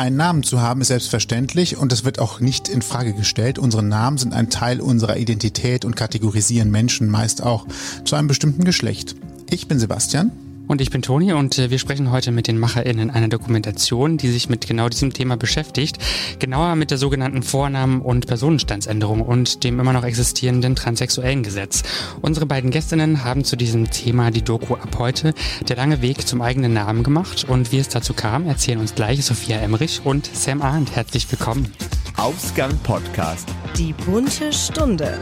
Einen Namen zu haben ist selbstverständlich und das wird auch nicht in Frage gestellt. Unsere Namen sind ein Teil unserer Identität und kategorisieren Menschen meist auch zu einem bestimmten Geschlecht. Ich bin Sebastian. Und ich bin Toni und äh, wir sprechen heute mit den MacherInnen einer Dokumentation, die sich mit genau diesem Thema beschäftigt. Genauer mit der sogenannten Vornamen- und Personenstandsänderung und dem immer noch existierenden transsexuellen Gesetz. Unsere beiden Gästinnen haben zu diesem Thema die Doku ab heute Der lange Weg zum eigenen Namen gemacht und wie es dazu kam, erzählen uns gleich Sophia Emrich und Sam Arndt. Herzlich willkommen. Ausgang Podcast. Die bunte Stunde.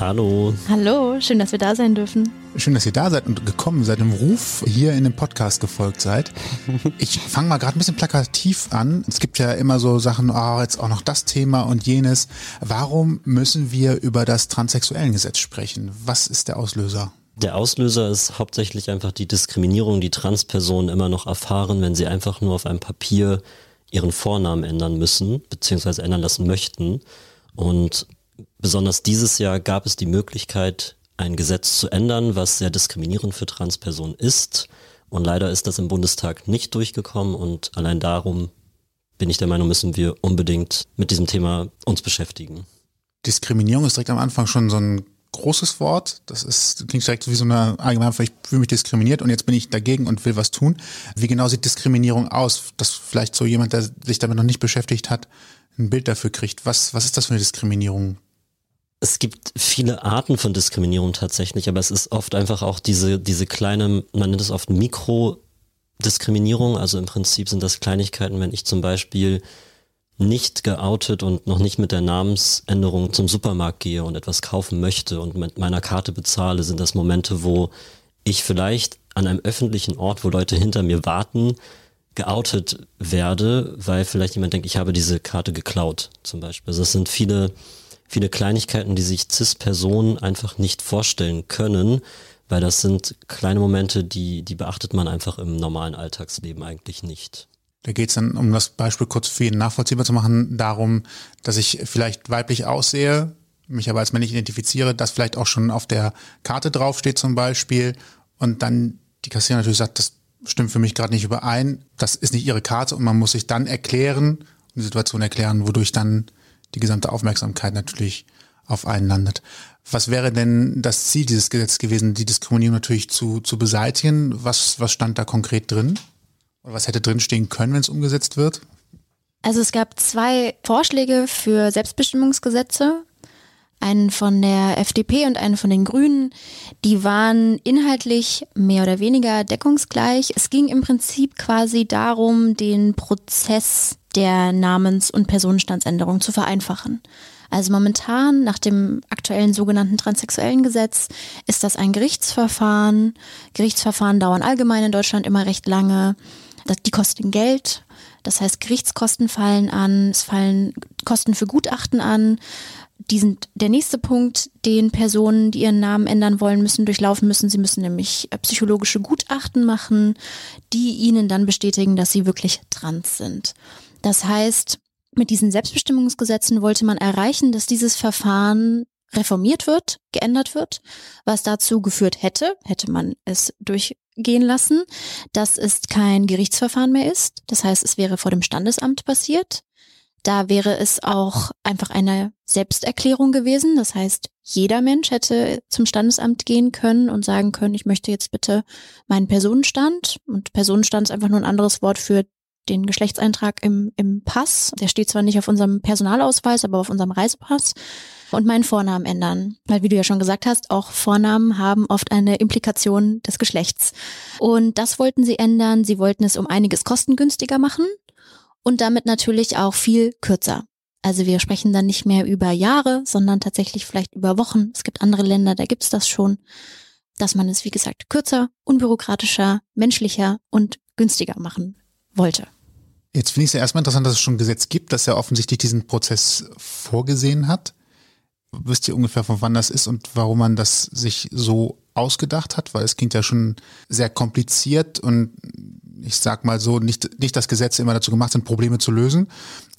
Hallo. Hallo, schön, dass wir da sein dürfen. Schön, dass ihr da seid und gekommen seid, im Ruf hier in dem Podcast gefolgt seid. Ich fange mal gerade ein bisschen plakativ an. Es gibt ja immer so Sachen, ah, oh, jetzt auch noch das Thema und jenes. Warum müssen wir über das Transsexuellengesetz sprechen? Was ist der Auslöser? Der Auslöser ist hauptsächlich einfach die Diskriminierung, die Transpersonen immer noch erfahren, wenn sie einfach nur auf einem Papier ihren Vornamen ändern müssen, beziehungsweise ändern lassen möchten. Und besonders dieses Jahr gab es die Möglichkeit, ein Gesetz zu ändern, was sehr diskriminierend für Transpersonen ist. Und leider ist das im Bundestag nicht durchgekommen und allein darum bin ich der Meinung, müssen wir unbedingt mit diesem Thema uns beschäftigen. Diskriminierung ist direkt am Anfang schon so ein großes Wort. Das ist, klingt direkt wie so eine allgemeine, ich fühle mich diskriminiert und jetzt bin ich dagegen und will was tun. Wie genau sieht Diskriminierung aus? Dass vielleicht so jemand, der sich damit noch nicht beschäftigt hat, ein Bild dafür kriegt. Was, was ist das für eine Diskriminierung? Es gibt viele Arten von Diskriminierung tatsächlich, aber es ist oft einfach auch diese, diese kleine, man nennt es oft Mikrodiskriminierung. Also im Prinzip sind das Kleinigkeiten, wenn ich zum Beispiel nicht geoutet und noch nicht mit der Namensänderung zum Supermarkt gehe und etwas kaufen möchte und mit meiner Karte bezahle, sind das Momente, wo ich vielleicht an einem öffentlichen Ort, wo Leute hinter mir warten, geoutet werde, weil vielleicht jemand denkt, ich habe diese Karte geklaut, zum Beispiel. Also es sind viele viele Kleinigkeiten, die sich CIS-Personen einfach nicht vorstellen können, weil das sind kleine Momente, die, die beachtet man einfach im normalen Alltagsleben eigentlich nicht. Da geht es dann, um das Beispiel kurz für ihn nachvollziehbar zu machen, darum, dass ich vielleicht weiblich aussehe, mich aber als männlich identifiziere, das vielleicht auch schon auf der Karte draufsteht zum Beispiel und dann die Kassiererin natürlich sagt, das stimmt für mich gerade nicht überein, das ist nicht ihre Karte und man muss sich dann erklären, die Situation erklären, wodurch dann die gesamte Aufmerksamkeit natürlich auf einen landet. Was wäre denn das Ziel dieses Gesetzes gewesen, die Diskriminierung natürlich zu, zu beseitigen? Was, was stand da konkret drin? Oder was hätte drinstehen können, wenn es umgesetzt wird? Also es gab zwei Vorschläge für Selbstbestimmungsgesetze, einen von der FDP und einen von den Grünen. Die waren inhaltlich mehr oder weniger deckungsgleich. Es ging im Prinzip quasi darum, den Prozess der Namens- und Personenstandsänderung zu vereinfachen. Also momentan nach dem aktuellen sogenannten transsexuellen Gesetz ist das ein Gerichtsverfahren. Gerichtsverfahren dauern allgemein in Deutschland immer recht lange. Die kosten Geld. Das heißt, Gerichtskosten fallen an, es fallen Kosten für Gutachten an. Die sind der nächste Punkt, den Personen, die ihren Namen ändern wollen, müssen durchlaufen müssen. Sie müssen nämlich äh, psychologische Gutachten machen, die ihnen dann bestätigen, dass sie wirklich trans sind. Das heißt, mit diesen Selbstbestimmungsgesetzen wollte man erreichen, dass dieses Verfahren reformiert wird, geändert wird, was dazu geführt hätte, hätte man es durchgehen lassen, dass es kein Gerichtsverfahren mehr ist. Das heißt, es wäre vor dem Standesamt passiert. Da wäre es auch einfach eine Selbsterklärung gewesen. Das heißt, jeder Mensch hätte zum Standesamt gehen können und sagen können, ich möchte jetzt bitte meinen Personenstand. Und Personenstand ist einfach nur ein anderes Wort für den Geschlechtseintrag im, im Pass. Der steht zwar nicht auf unserem Personalausweis, aber auf unserem Reisepass. Und meinen Vornamen ändern. Weil, wie du ja schon gesagt hast, auch Vornamen haben oft eine Implikation des Geschlechts. Und das wollten sie ändern. Sie wollten es um einiges kostengünstiger machen und damit natürlich auch viel kürzer. Also wir sprechen dann nicht mehr über Jahre, sondern tatsächlich vielleicht über Wochen. Es gibt andere Länder, da gibt's das schon, dass man es, wie gesagt, kürzer, unbürokratischer, menschlicher und günstiger machen wollte. Jetzt finde ich es ja erstmal interessant, dass es schon ein Gesetz gibt, das ja offensichtlich diesen Prozess vorgesehen hat. Wisst ihr ungefähr, von wann das ist und warum man das sich so ausgedacht hat? Weil es klingt ja schon sehr kompliziert und ich sag mal so, nicht, nicht, dass Gesetze immer dazu gemacht sind, Probleme zu lösen,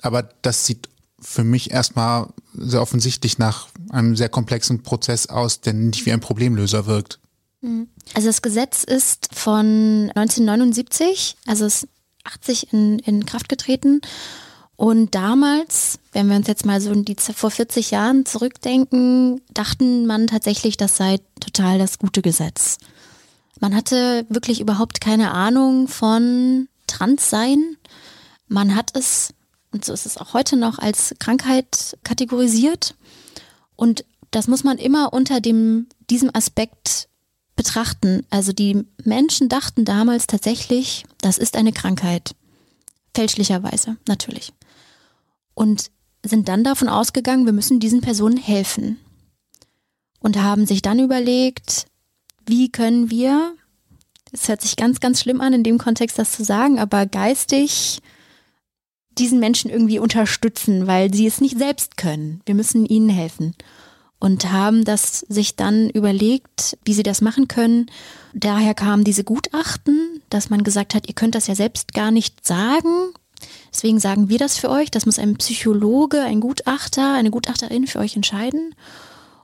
aber das sieht für mich erstmal sehr offensichtlich nach einem sehr komplexen Prozess aus, der nicht wie ein Problemlöser wirkt. Mhm. Also das Gesetz ist von 1979, also es 80 in, in Kraft getreten. Und damals, wenn wir uns jetzt mal so in die vor 40 Jahren zurückdenken, dachten man tatsächlich, das sei total das gute Gesetz. Man hatte wirklich überhaupt keine Ahnung von Transsein. Man hat es, und so ist es auch heute noch, als Krankheit kategorisiert. Und das muss man immer unter dem, diesem Aspekt betrachten. Also die Menschen dachten damals tatsächlich, das ist eine Krankheit. Fälschlicherweise, natürlich. Und sind dann davon ausgegangen, wir müssen diesen Personen helfen. Und haben sich dann überlegt, wie können wir, es hört sich ganz, ganz schlimm an, in dem Kontext das zu sagen, aber geistig diesen Menschen irgendwie unterstützen, weil sie es nicht selbst können. Wir müssen ihnen helfen und haben das sich dann überlegt, wie sie das machen können. Daher kamen diese Gutachten, dass man gesagt hat, ihr könnt das ja selbst gar nicht sagen. Deswegen sagen wir das für euch. Das muss ein Psychologe, ein Gutachter, eine Gutachterin für euch entscheiden.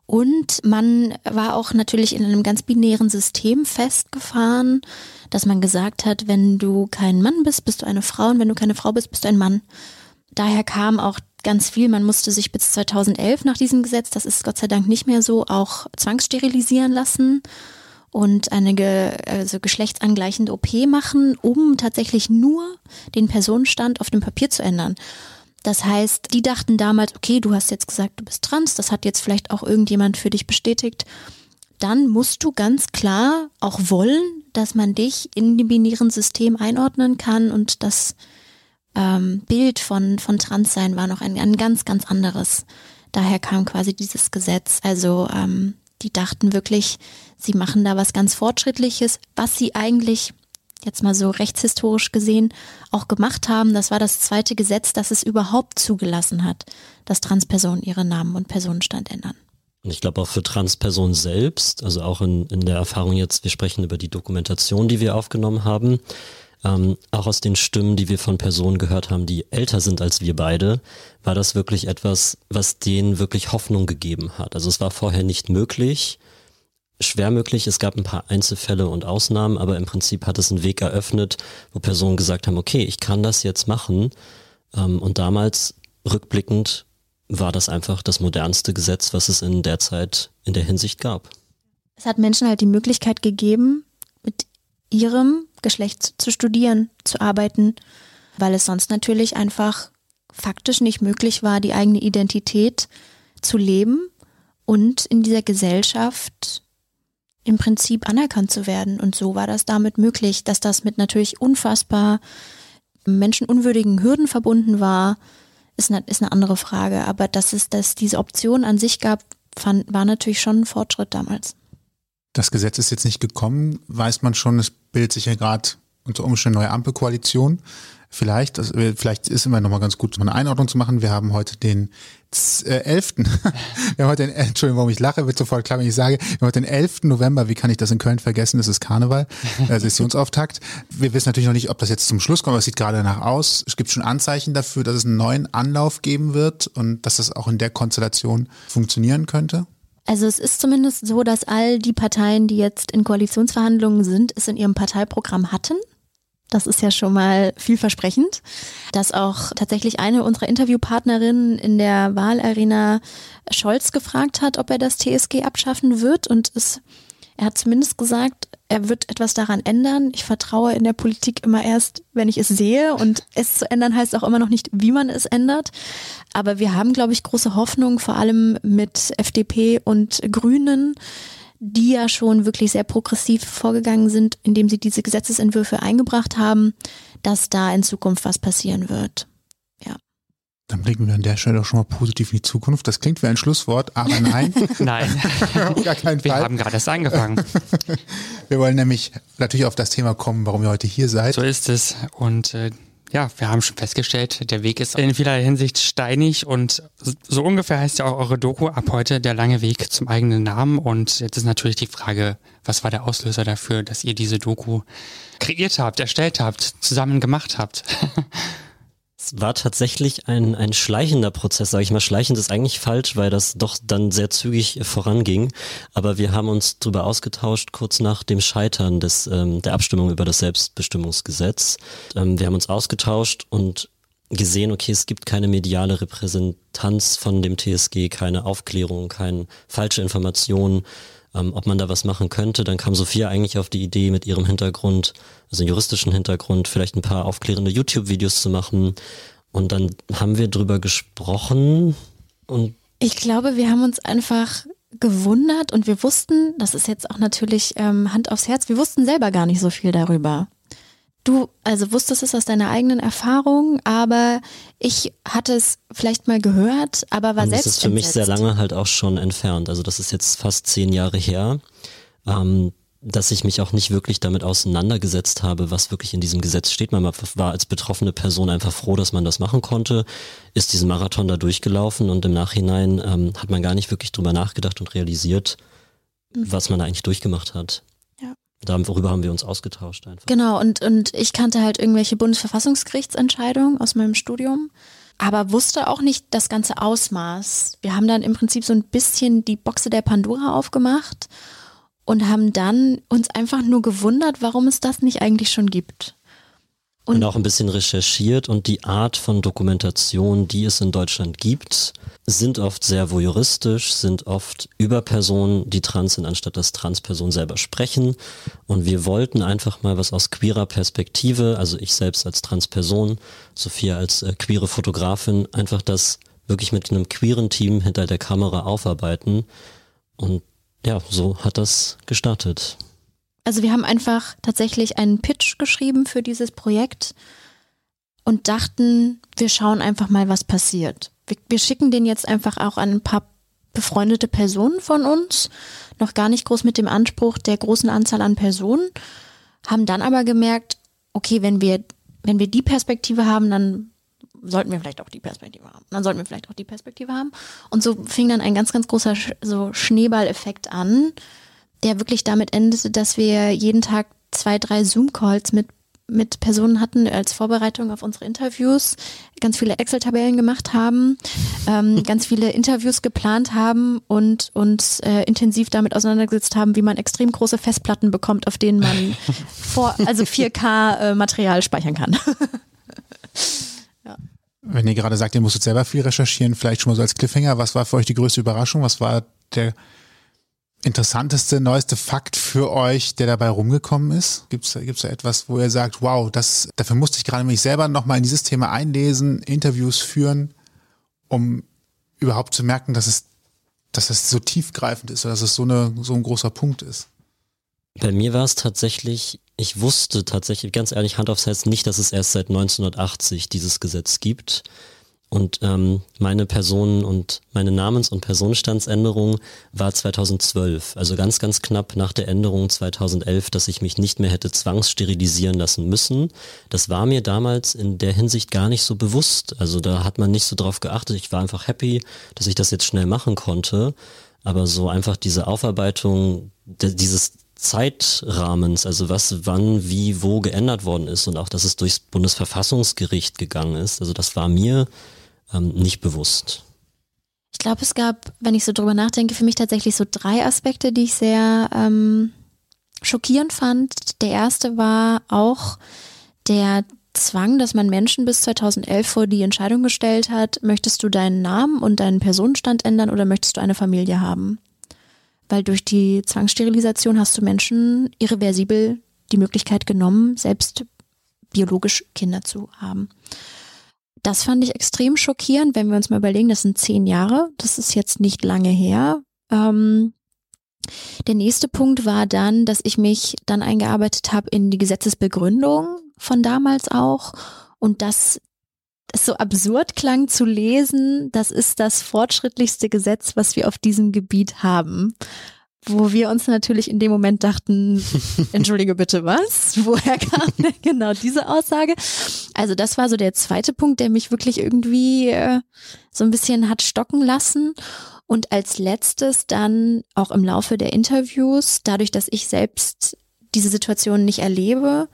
Und man war auch natürlich in einem ganz binären System festgefahren, dass man gesagt hat, wenn du kein Mann bist, bist du eine Frau und wenn du keine Frau bist, bist du ein Mann. Daher kam auch ganz viel. Man musste sich bis 2011 nach diesem Gesetz, das ist Gott sei Dank nicht mehr so, auch zwangssterilisieren lassen und eine ge also geschlechtsangleichende OP machen, um tatsächlich nur den Personenstand auf dem Papier zu ändern. Das heißt, die dachten damals, okay, du hast jetzt gesagt, du bist trans, das hat jetzt vielleicht auch irgendjemand für dich bestätigt. Dann musst du ganz klar auch wollen, dass man dich in dem binären System einordnen kann und das ähm, Bild von, von Transsein war noch ein, ein ganz, ganz anderes. Daher kam quasi dieses Gesetz. Also ähm, die dachten wirklich, sie machen da was ganz Fortschrittliches, was sie eigentlich jetzt mal so rechtshistorisch gesehen auch gemacht haben. Das war das zweite Gesetz, das es überhaupt zugelassen hat, dass Transpersonen ihre Namen und Personenstand ändern. Und ich glaube auch für Transpersonen selbst, also auch in, in der Erfahrung jetzt, wir sprechen über die Dokumentation, die wir aufgenommen haben, ähm, auch aus den Stimmen, die wir von Personen gehört haben, die älter sind als wir beide, war das wirklich etwas, was denen wirklich Hoffnung gegeben hat. Also es war vorher nicht möglich, schwer möglich. Es gab ein paar Einzelfälle und Ausnahmen, aber im Prinzip hat es einen Weg eröffnet, wo Personen gesagt haben, okay, ich kann das jetzt machen. Ähm, und damals, rückblickend, war das einfach das modernste Gesetz, was es in der Zeit in der Hinsicht gab. Es hat Menschen halt die Möglichkeit gegeben, mit ihrem Geschlecht zu studieren, zu arbeiten, weil es sonst natürlich einfach faktisch nicht möglich war, die eigene Identität zu leben und in dieser Gesellschaft im Prinzip anerkannt zu werden. Und so war das damit möglich, dass das mit natürlich unfassbar menschenunwürdigen Hürden verbunden war, ist eine, ist eine andere Frage. Aber dass es dass diese Option an sich gab, fand, war natürlich schon ein Fortschritt damals. Das Gesetz ist jetzt nicht gekommen, weiß man schon, es bildet sich ja gerade unter Umständen neue Ampelkoalition. Vielleicht, also vielleicht ist immer noch mal ganz gut, eine Einordnung zu machen. Wir haben heute den äh, 11. wir haben heute den, Entschuldigung, warum ich lache, wird sofort klar, wenn ich sage, wir haben heute den 11. November, wie kann ich das in Köln vergessen? Es ist Karneval, äh, Sessionsauftakt. Wir wissen natürlich noch nicht, ob das jetzt zum Schluss kommt, aber es sieht gerade danach aus. Es gibt schon Anzeichen dafür, dass es einen neuen Anlauf geben wird und dass das auch in der Konstellation funktionieren könnte. Also es ist zumindest so, dass all die Parteien, die jetzt in Koalitionsverhandlungen sind, es in ihrem Parteiprogramm hatten. Das ist ja schon mal vielversprechend. Dass auch tatsächlich eine unserer Interviewpartnerinnen in der Wahlarena Scholz gefragt hat, ob er das TSG abschaffen wird. Und es, er hat zumindest gesagt, er wird etwas daran ändern. Ich vertraue in der Politik immer erst, wenn ich es sehe. Und es zu ändern heißt auch immer noch nicht, wie man es ändert. Aber wir haben, glaube ich, große Hoffnung, vor allem mit FDP und Grünen, die ja schon wirklich sehr progressiv vorgegangen sind, indem sie diese Gesetzesentwürfe eingebracht haben, dass da in Zukunft was passieren wird. Dann blicken wir an der Stelle auch schon mal positiv in die Zukunft. Das klingt wie ein Schlusswort, aber nein. nein. gar keinen Wir Fall. haben gerade erst angefangen. wir wollen nämlich natürlich auf das Thema kommen, warum ihr heute hier seid. So ist es. Und äh, ja, wir haben schon festgestellt, der Weg ist in vieler Hinsicht steinig und so ungefähr heißt ja auch eure Doku ab heute der lange Weg zum eigenen Namen. Und jetzt ist natürlich die Frage, was war der Auslöser dafür, dass ihr diese Doku kreiert habt, erstellt habt, zusammen gemacht habt? Das war tatsächlich ein, ein schleichender Prozess, sage ich mal. Schleichend ist eigentlich falsch, weil das doch dann sehr zügig voranging. Aber wir haben uns darüber ausgetauscht, kurz nach dem Scheitern des, ähm, der Abstimmung über das Selbstbestimmungsgesetz. Ähm, wir haben uns ausgetauscht und gesehen, okay, es gibt keine mediale Repräsentanz von dem TSG, keine Aufklärung, keine falsche Informationen ähm, ob man da was machen könnte. Dann kam Sophia eigentlich auf die Idee mit ihrem Hintergrund, also juristischen Hintergrund, vielleicht ein paar aufklärende YouTube-Videos zu machen. Und dann haben wir drüber gesprochen und ich glaube, wir haben uns einfach gewundert und wir wussten, das ist jetzt auch natürlich ähm, Hand aufs Herz, wir wussten selber gar nicht so viel darüber. Du also wusstest es aus deiner eigenen Erfahrung, aber ich hatte es vielleicht mal gehört, aber war Und selbst. Das ist für mich sehr lange halt auch schon entfernt. Also das ist jetzt fast zehn Jahre her, ähm, dass ich mich auch nicht wirklich damit auseinandergesetzt habe, was wirklich in diesem Gesetz steht. Man war als betroffene Person einfach froh, dass man das machen konnte, ist diesen Marathon da durchgelaufen und im Nachhinein ähm, hat man gar nicht wirklich drüber nachgedacht und realisiert, mhm. was man da eigentlich durchgemacht hat. Darüber haben wir uns ausgetauscht einfach. Genau, und, und ich kannte halt irgendwelche Bundesverfassungsgerichtsentscheidungen aus meinem Studium, aber wusste auch nicht das ganze Ausmaß. Wir haben dann im Prinzip so ein bisschen die Boxe der Pandora aufgemacht und haben dann uns einfach nur gewundert, warum es das nicht eigentlich schon gibt. Und, und, auch ein bisschen recherchiert und die Art von Dokumentation, die es in Deutschland gibt, sind oft sehr voyeuristisch, sind oft über Personen, die trans sind, anstatt dass Transpersonen selber sprechen. Und wir wollten einfach mal was aus queerer Perspektive, also ich selbst als Transperson, Sophia als äh, queere Fotografin, einfach das wirklich mit einem queeren Team hinter der Kamera aufarbeiten. Und ja, so hat das gestartet. Also wir haben einfach tatsächlich einen Pitch geschrieben für dieses Projekt und dachten, wir schauen einfach mal, was passiert. Wir, wir schicken den jetzt einfach auch an ein paar befreundete Personen von uns, noch gar nicht groß mit dem Anspruch der großen Anzahl an Personen, haben dann aber gemerkt, okay, wenn wir, wenn wir die Perspektive haben, dann sollten wir vielleicht auch die Perspektive haben. Dann sollten wir vielleicht auch die Perspektive haben. Und so fing dann ein ganz, ganz großer so Schneeballeffekt an, der wirklich damit endete, dass wir jeden Tag zwei, drei Zoom-Calls mit mit Personen hatten als Vorbereitung auf unsere Interviews, ganz viele Excel-Tabellen gemacht haben, ähm, ganz viele Interviews geplant haben und uns äh, intensiv damit auseinandergesetzt haben, wie man extrem große Festplatten bekommt, auf denen man vor, also 4K äh, Material speichern kann. Wenn ihr gerade sagt, ihr musstet selber viel recherchieren, vielleicht schon mal so als Cliffhanger, was war für euch die größte Überraschung? Was war der interessanteste, neueste Fakt für euch, der dabei rumgekommen ist? Gibt es gibt's da etwas, wo ihr sagt, wow, das, dafür musste ich gerade mich selber nochmal in dieses Thema einlesen, Interviews führen, um überhaupt zu merken, dass es, dass es so tiefgreifend ist oder dass es so, eine, so ein großer Punkt ist? Bei mir war es tatsächlich, ich wusste tatsächlich, ganz ehrlich, Hand aufs Herz, nicht, dass es erst seit 1980 dieses Gesetz gibt. Und ähm, meine Personen- und meine Namens- und Personenstandsänderung war 2012, also ganz, ganz knapp nach der Änderung 2011, dass ich mich nicht mehr hätte zwangssterilisieren lassen müssen. Das war mir damals in der Hinsicht gar nicht so bewusst. Also da hat man nicht so drauf geachtet. Ich war einfach happy, dass ich das jetzt schnell machen konnte. Aber so einfach diese Aufarbeitung dieses Zeitrahmens, also was wann, wie, wo geändert worden ist und auch, dass es durchs Bundesverfassungsgericht gegangen ist. Also das war mir ähm, nicht bewusst. Ich glaube, es gab, wenn ich so drüber nachdenke, für mich tatsächlich so drei Aspekte, die ich sehr ähm, schockierend fand. Der erste war auch der Zwang, dass man Menschen bis 2011 vor die Entscheidung gestellt hat, möchtest du deinen Namen und deinen Personenstand ändern oder möchtest du eine Familie haben? Weil durch die Zwangssterilisation hast du Menschen irreversibel die Möglichkeit genommen, selbst biologisch Kinder zu haben. Das fand ich extrem schockierend, wenn wir uns mal überlegen, das sind zehn Jahre, das ist jetzt nicht lange her. Ähm, der nächste Punkt war dann, dass ich mich dann eingearbeitet habe in die Gesetzesbegründung von damals auch und das es so absurd klang zu lesen, das ist das fortschrittlichste Gesetz, was wir auf diesem Gebiet haben wo wir uns natürlich in dem Moment dachten, entschuldige bitte was? Woher kam denn genau diese Aussage? Also das war so der zweite Punkt, der mich wirklich irgendwie äh, so ein bisschen hat stocken lassen. Und als letztes dann auch im Laufe der Interviews, dadurch, dass ich selbst diese Situation nicht erlebe,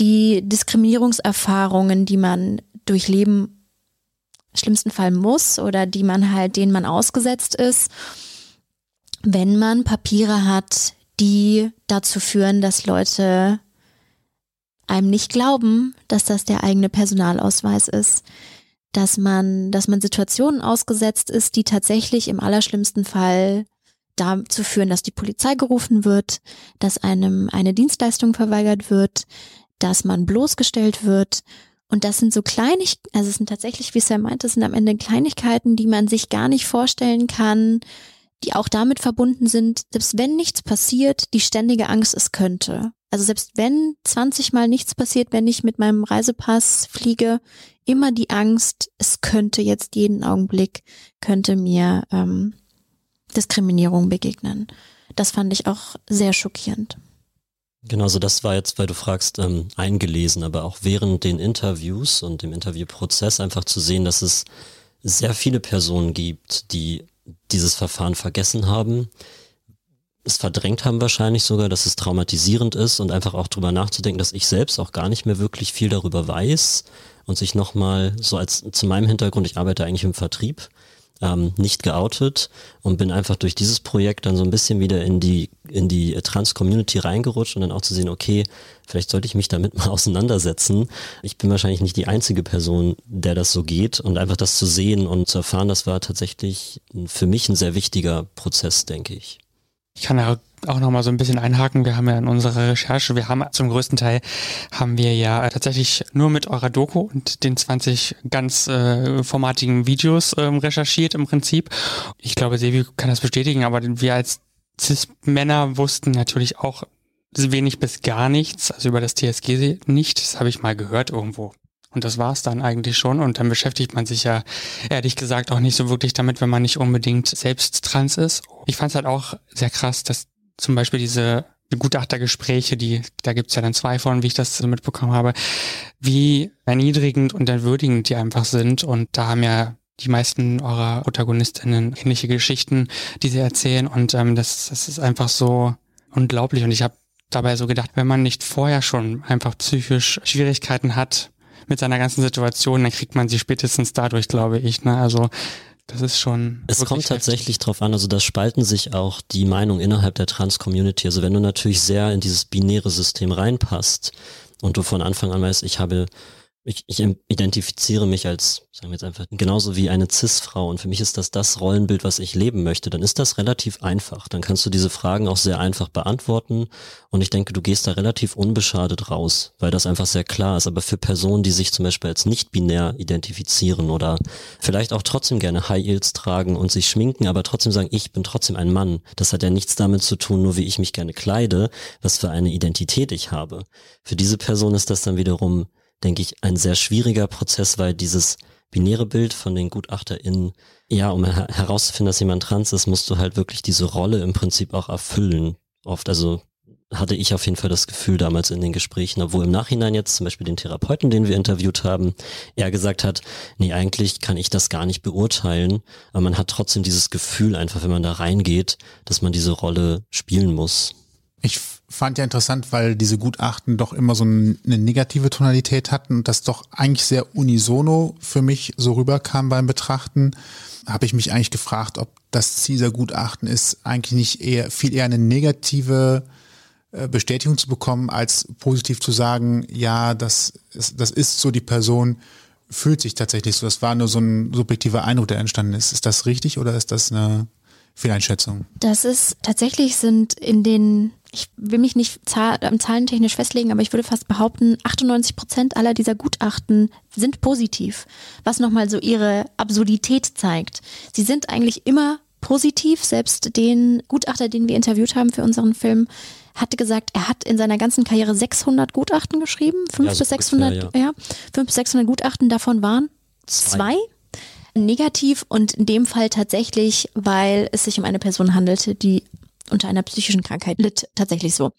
die Diskriminierungserfahrungen, die man durchleben, schlimmsten Fall muss oder die man halt, denen man ausgesetzt ist, wenn man Papiere hat, die dazu führen, dass Leute einem nicht glauben, dass das der eigene Personalausweis ist, dass man, dass man Situationen ausgesetzt ist, die tatsächlich im allerschlimmsten Fall dazu führen, dass die Polizei gerufen wird, dass einem eine Dienstleistung verweigert wird, dass man bloßgestellt wird. Und das sind so kleinig, also es sind tatsächlich, wie Sam meinte, es sind am Ende Kleinigkeiten, die man sich gar nicht vorstellen kann, die auch damit verbunden sind, selbst wenn nichts passiert, die ständige Angst es könnte. Also selbst wenn 20 Mal nichts passiert, wenn ich mit meinem Reisepass fliege, immer die Angst, es könnte jetzt jeden Augenblick, könnte mir ähm, Diskriminierung begegnen. Das fand ich auch sehr schockierend. Genau, so das war jetzt, weil du fragst, ähm, eingelesen, aber auch während den Interviews und dem Interviewprozess einfach zu sehen, dass es sehr viele Personen gibt, die dieses Verfahren vergessen haben, es verdrängt haben wahrscheinlich sogar, dass es traumatisierend ist und einfach auch drüber nachzudenken, dass ich selbst auch gar nicht mehr wirklich viel darüber weiß und sich nochmal so als zu meinem Hintergrund, ich arbeite eigentlich im Vertrieb, ähm, nicht geoutet und bin einfach durch dieses Projekt dann so ein bisschen wieder in die, in die Trans-Community reingerutscht und dann auch zu sehen, okay, vielleicht sollte ich mich damit mal auseinandersetzen. Ich bin wahrscheinlich nicht die einzige Person, der das so geht und einfach das zu sehen und zu erfahren, das war tatsächlich für mich ein sehr wichtiger Prozess, denke ich. Ich kann ja auch noch mal so ein bisschen einhaken. Wir haben ja in unserer Recherche, wir haben zum größten Teil, haben wir ja tatsächlich nur mit eurer Doku und den 20 ganz äh, formatigen Videos ähm, recherchiert im Prinzip. Ich glaube, Sevi kann das bestätigen, aber wir als Cis-Männer wussten natürlich auch wenig bis gar nichts, also über das TSG nicht. Das habe ich mal gehört irgendwo und das war's dann eigentlich schon. Und dann beschäftigt man sich ja ehrlich gesagt auch nicht so wirklich damit, wenn man nicht unbedingt selbst trans ist. Ich fand es halt auch sehr krass, dass zum Beispiel diese Gutachtergespräche, die, da gibt's ja dann zwei von, wie ich das mitbekommen habe, wie erniedrigend und entwürdigend die einfach sind. Und da haben ja die meisten eurer Protagonistinnen ähnliche Geschichten, die sie erzählen. Und ähm, das, das ist einfach so unglaublich. Und ich habe dabei so gedacht, wenn man nicht vorher schon einfach psychisch Schwierigkeiten hat, mit seiner ganzen Situation, dann kriegt man sie spätestens dadurch, glaube ich. Ne? Also das ist schon. Es kommt tatsächlich drauf an, also da spalten sich auch die Meinungen innerhalb der Trans-Community. Also wenn du natürlich sehr in dieses binäre System reinpasst und du von Anfang an weißt, ich habe ich, ich identifiziere mich als, sagen wir jetzt einfach, genauso wie eine Cis-Frau und für mich ist das das Rollenbild, was ich leben möchte, dann ist das relativ einfach. Dann kannst du diese Fragen auch sehr einfach beantworten und ich denke, du gehst da relativ unbeschadet raus, weil das einfach sehr klar ist. Aber für Personen, die sich zum Beispiel als nicht-binär identifizieren oder vielleicht auch trotzdem gerne High Heels tragen und sich schminken, aber trotzdem sagen, ich bin trotzdem ein Mann, das hat ja nichts damit zu tun, nur wie ich mich gerne kleide, was für eine Identität ich habe. Für diese Person ist das dann wiederum denke ich, ein sehr schwieriger Prozess, weil dieses binäre Bild von den GutachterInnen, ja, um her herauszufinden, dass jemand trans ist, musst du halt wirklich diese Rolle im Prinzip auch erfüllen. Oft, also hatte ich auf jeden Fall das Gefühl damals in den Gesprächen, obwohl im Nachhinein jetzt zum Beispiel den Therapeuten, den wir interviewt haben, er gesagt hat, nee, eigentlich kann ich das gar nicht beurteilen, aber man hat trotzdem dieses Gefühl einfach, wenn man da reingeht, dass man diese Rolle spielen muss. Ich fand ja interessant, weil diese Gutachten doch immer so eine negative Tonalität hatten und das doch eigentlich sehr unisono für mich so rüberkam beim Betrachten, habe ich mich eigentlich gefragt, ob das Ziel der Gutachten ist, eigentlich nicht eher viel eher eine negative äh, Bestätigung zu bekommen, als positiv zu sagen, ja, das ist, das ist so, die Person fühlt sich tatsächlich so. Das war nur so ein subjektiver Eindruck, der entstanden ist. Ist das richtig oder ist das eine Fehleinschätzung? Das ist tatsächlich sind in den ich will mich nicht zahl zahlentechnisch festlegen, aber ich würde fast behaupten, 98 Prozent aller dieser Gutachten sind positiv, was nochmal so ihre Absurdität zeigt. Sie sind eigentlich immer positiv. Selbst den Gutachter, den wir interviewt haben für unseren Film, hatte gesagt, er hat in seiner ganzen Karriere 600 Gutachten geschrieben, 5 ja, bis 600, ungefähr, ja. ja, 5 bis 600 Gutachten davon waren zwei. zwei negativ und in dem Fall tatsächlich, weil es sich um eine Person handelte, die unter einer psychischen Krankheit litt tatsächlich so.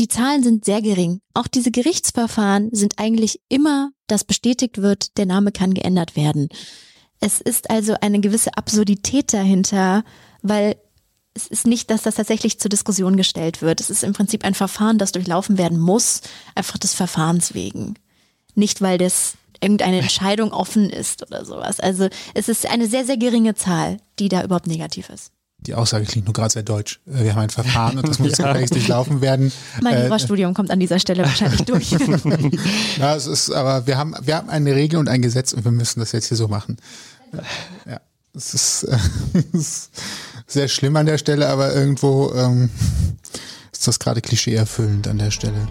Die Zahlen sind sehr gering. Auch diese Gerichtsverfahren sind eigentlich immer, dass bestätigt wird, der Name kann geändert werden. Es ist also eine gewisse Absurdität dahinter, weil es ist nicht, dass das tatsächlich zur Diskussion gestellt wird. Es ist im Prinzip ein Verfahren, das durchlaufen werden muss, einfach des Verfahrens wegen. Nicht, weil das irgendeine Entscheidung offen ist oder sowas. Also es ist eine sehr, sehr geringe Zahl, die da überhaupt negativ ist. Die Aussage klingt nur gerade sehr deutsch. Äh, wir haben ein Verfahren und das muss ja. gefälligst durchlaufen werden. Mein äh, Jurastudium kommt an dieser Stelle wahrscheinlich durch. ja, es ist, aber wir haben, wir haben eine Regel und ein Gesetz und wir müssen das jetzt hier so machen. Ja, es ist, äh, ist sehr schlimm an der Stelle, aber irgendwo ähm, ist das gerade klischee erfüllend an der Stelle.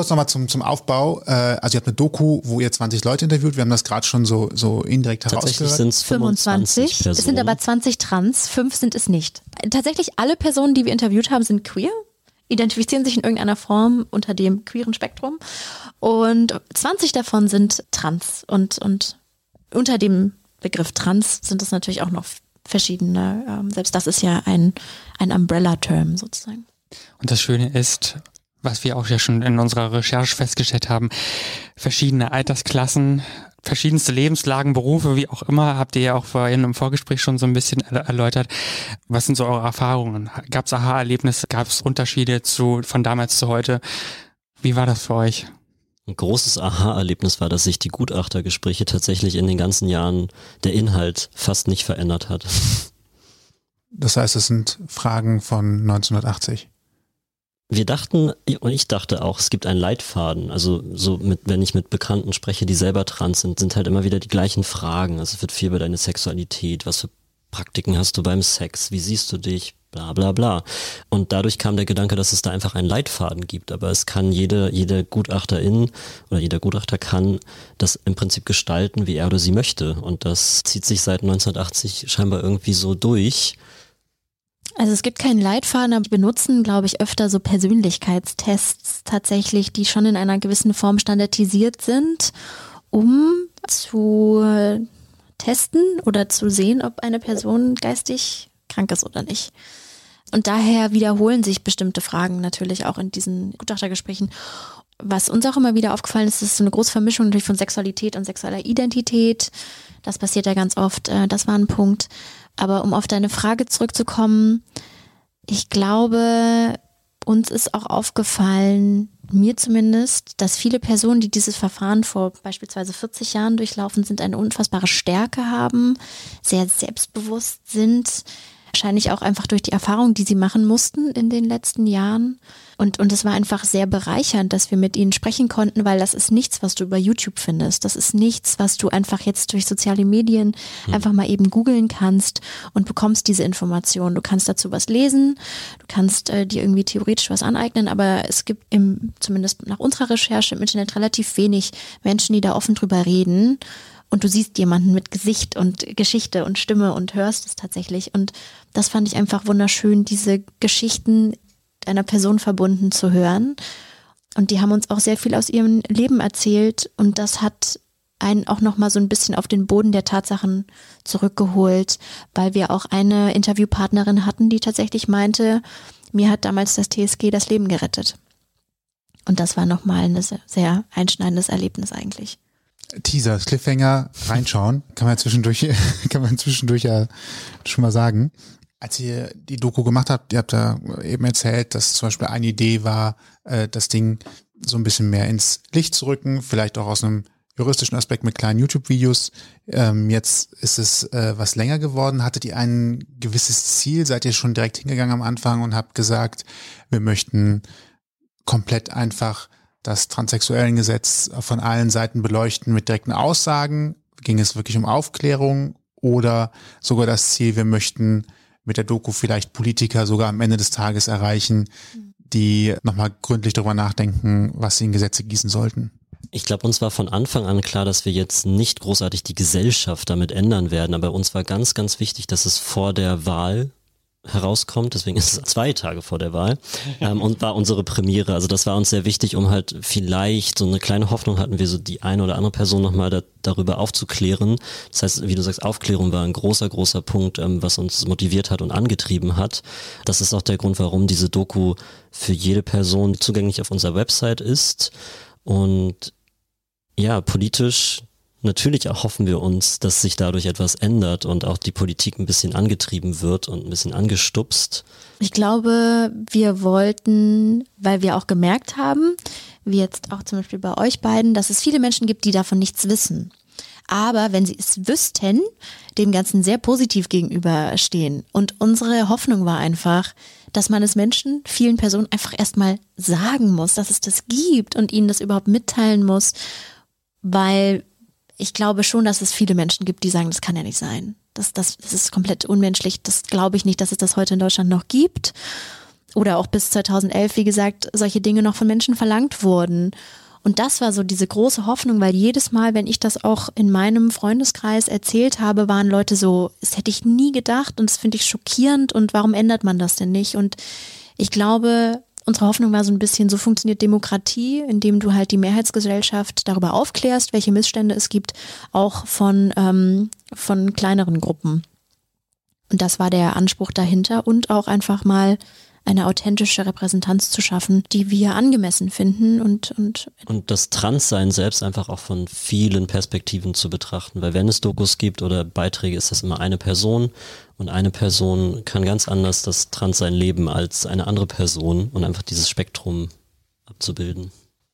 Kurz nochmal zum, zum Aufbau. Äh, also ihr habt eine Doku, wo ihr 20 Leute interviewt. Wir haben das gerade schon so, so indirekt Tatsächlich herausgehört. sind es 25. 25 es sind aber 20 Trans, fünf sind es nicht. Tatsächlich alle Personen, die wir interviewt haben, sind queer, identifizieren sich in irgendeiner Form unter dem queeren Spektrum. Und 20 davon sind trans. Und, und unter dem Begriff trans sind es natürlich auch noch verschiedene. Ähm, selbst das ist ja ein, ein Umbrella-Term sozusagen. Und das Schöne ist, was wir auch ja schon in unserer Recherche festgestellt haben, verschiedene Altersklassen, verschiedenste Lebenslagen, Berufe, wie auch immer, habt ihr ja auch vorhin im Vorgespräch schon so ein bisschen erläutert. Was sind so eure Erfahrungen? Gab es Aha-Erlebnisse? Gab es Unterschiede zu von damals zu heute? Wie war das für euch? Ein großes Aha-Erlebnis war, dass sich die Gutachtergespräche tatsächlich in den ganzen Jahren der Inhalt fast nicht verändert hat. Das heißt, es sind Fragen von 1980 wir dachten, und ich dachte auch, es gibt einen Leitfaden. Also so mit, wenn ich mit Bekannten spreche, die selber trans sind, sind halt immer wieder die gleichen Fragen. Also es wird viel über deine Sexualität, was für Praktiken hast du beim Sex, wie siehst du dich, bla bla bla. Und dadurch kam der Gedanke, dass es da einfach einen Leitfaden gibt. Aber es kann jede, jede Gutachterin oder jeder Gutachter kann das im Prinzip gestalten, wie er oder sie möchte. Und das zieht sich seit 1980 scheinbar irgendwie so durch. Also es gibt keinen Leitfaden, aber wir benutzen, glaube ich, öfter so Persönlichkeitstests tatsächlich, die schon in einer gewissen Form standardisiert sind, um zu testen oder zu sehen, ob eine Person geistig krank ist oder nicht. Und daher wiederholen sich bestimmte Fragen natürlich auch in diesen Gutachtergesprächen. Was uns auch immer wieder aufgefallen ist, ist so eine große Vermischung natürlich von Sexualität und sexueller Identität. Das passiert ja ganz oft. Äh, das war ein Punkt. Aber um auf deine Frage zurückzukommen, ich glaube, uns ist auch aufgefallen, mir zumindest, dass viele Personen, die dieses Verfahren vor beispielsweise 40 Jahren durchlaufen sind, eine unfassbare Stärke haben, sehr selbstbewusst sind, wahrscheinlich auch einfach durch die Erfahrung, die sie machen mussten in den letzten Jahren und, und es war einfach sehr bereichernd, dass wir mit ihnen sprechen konnten, weil das ist nichts, was du über YouTube findest. Das ist nichts, was du einfach jetzt durch soziale Medien mhm. einfach mal eben googeln kannst und bekommst diese Informationen. Du kannst dazu was lesen, du kannst äh, dir irgendwie theoretisch was aneignen, aber es gibt im, zumindest nach unserer Recherche im Internet relativ wenig Menschen, die da offen drüber reden und du siehst jemanden mit Gesicht und Geschichte und Stimme und hörst es tatsächlich. Und das fand ich einfach wunderschön, diese Geschichten einer Person verbunden zu hören. Und die haben uns auch sehr viel aus ihrem Leben erzählt und das hat einen auch noch mal so ein bisschen auf den Boden der Tatsachen zurückgeholt, weil wir auch eine Interviewpartnerin hatten, die tatsächlich meinte, mir hat damals das TSG das Leben gerettet. Und das war noch mal ein sehr einschneidendes Erlebnis eigentlich. Teaser, Cliffhanger, reinschauen, kann man zwischendurch, kann man zwischendurch ja schon mal sagen als ihr die Doku gemacht habt, ihr habt da eben erzählt, dass zum Beispiel eine Idee war, äh, das Ding so ein bisschen mehr ins Licht zu rücken, vielleicht auch aus einem juristischen Aspekt mit kleinen YouTube-Videos. Ähm, jetzt ist es äh, was länger geworden. Hattet ihr ein gewisses Ziel? Seid ihr schon direkt hingegangen am Anfang und habt gesagt, wir möchten komplett einfach das transsexuellen Gesetz von allen Seiten beleuchten mit direkten Aussagen? Ging es wirklich um Aufklärung oder sogar das Ziel, wir möchten mit der Doku vielleicht Politiker sogar am Ende des Tages erreichen, die nochmal gründlich darüber nachdenken, was sie in Gesetze gießen sollten. Ich glaube, uns war von Anfang an klar, dass wir jetzt nicht großartig die Gesellschaft damit ändern werden, aber uns war ganz, ganz wichtig, dass es vor der Wahl herauskommt, deswegen ist es zwei Tage vor der Wahl ähm, und war unsere Premiere. Also das war uns sehr wichtig, um halt vielleicht so eine kleine Hoffnung hatten wir so die eine oder andere Person nochmal da, darüber aufzuklären. Das heißt, wie du sagst, Aufklärung war ein großer, großer Punkt, ähm, was uns motiviert hat und angetrieben hat. Das ist auch der Grund, warum diese Doku für jede Person zugänglich auf unserer Website ist und ja, politisch natürlich erhoffen wir uns, dass sich dadurch etwas ändert und auch die Politik ein bisschen angetrieben wird und ein bisschen angestupst. Ich glaube, wir wollten, weil wir auch gemerkt haben, wie jetzt auch zum Beispiel bei euch beiden, dass es viele Menschen gibt, die davon nichts wissen. Aber wenn sie es wüssten, dem Ganzen sehr positiv gegenüberstehen. Und unsere Hoffnung war einfach, dass man es Menschen, vielen Personen einfach erstmal sagen muss, dass es das gibt und ihnen das überhaupt mitteilen muss, weil ich glaube schon, dass es viele Menschen gibt, die sagen, das kann ja nicht sein. Das, das, das ist komplett unmenschlich. Das glaube ich nicht, dass es das heute in Deutschland noch gibt. Oder auch bis 2011, wie gesagt, solche Dinge noch von Menschen verlangt wurden. Und das war so diese große Hoffnung, weil jedes Mal, wenn ich das auch in meinem Freundeskreis erzählt habe, waren Leute so, das hätte ich nie gedacht und das finde ich schockierend und warum ändert man das denn nicht? Und ich glaube, unsere Hoffnung war so ein bisschen, so funktioniert Demokratie, indem du halt die Mehrheitsgesellschaft darüber aufklärst, welche Missstände es gibt, auch von, ähm, von kleineren Gruppen. Und das war der Anspruch dahinter und auch einfach mal eine authentische Repräsentanz zu schaffen, die wir angemessen finden und und und das Transsein selbst einfach auch von vielen Perspektiven zu betrachten, weil wenn es Dokus gibt oder Beiträge, ist das immer eine Person. Und eine Person kann ganz anders das Transsein leben als eine andere Person und einfach dieses Spektrum abzubilden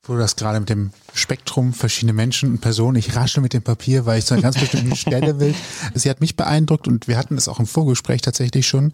wo du das gerade mit dem Spektrum verschiedene Menschen und Personen, ich rasche mit dem Papier, weil ich zu einer ganz bestimmten Stelle will. Sie hat mich beeindruckt und wir hatten es auch im Vorgespräch tatsächlich schon.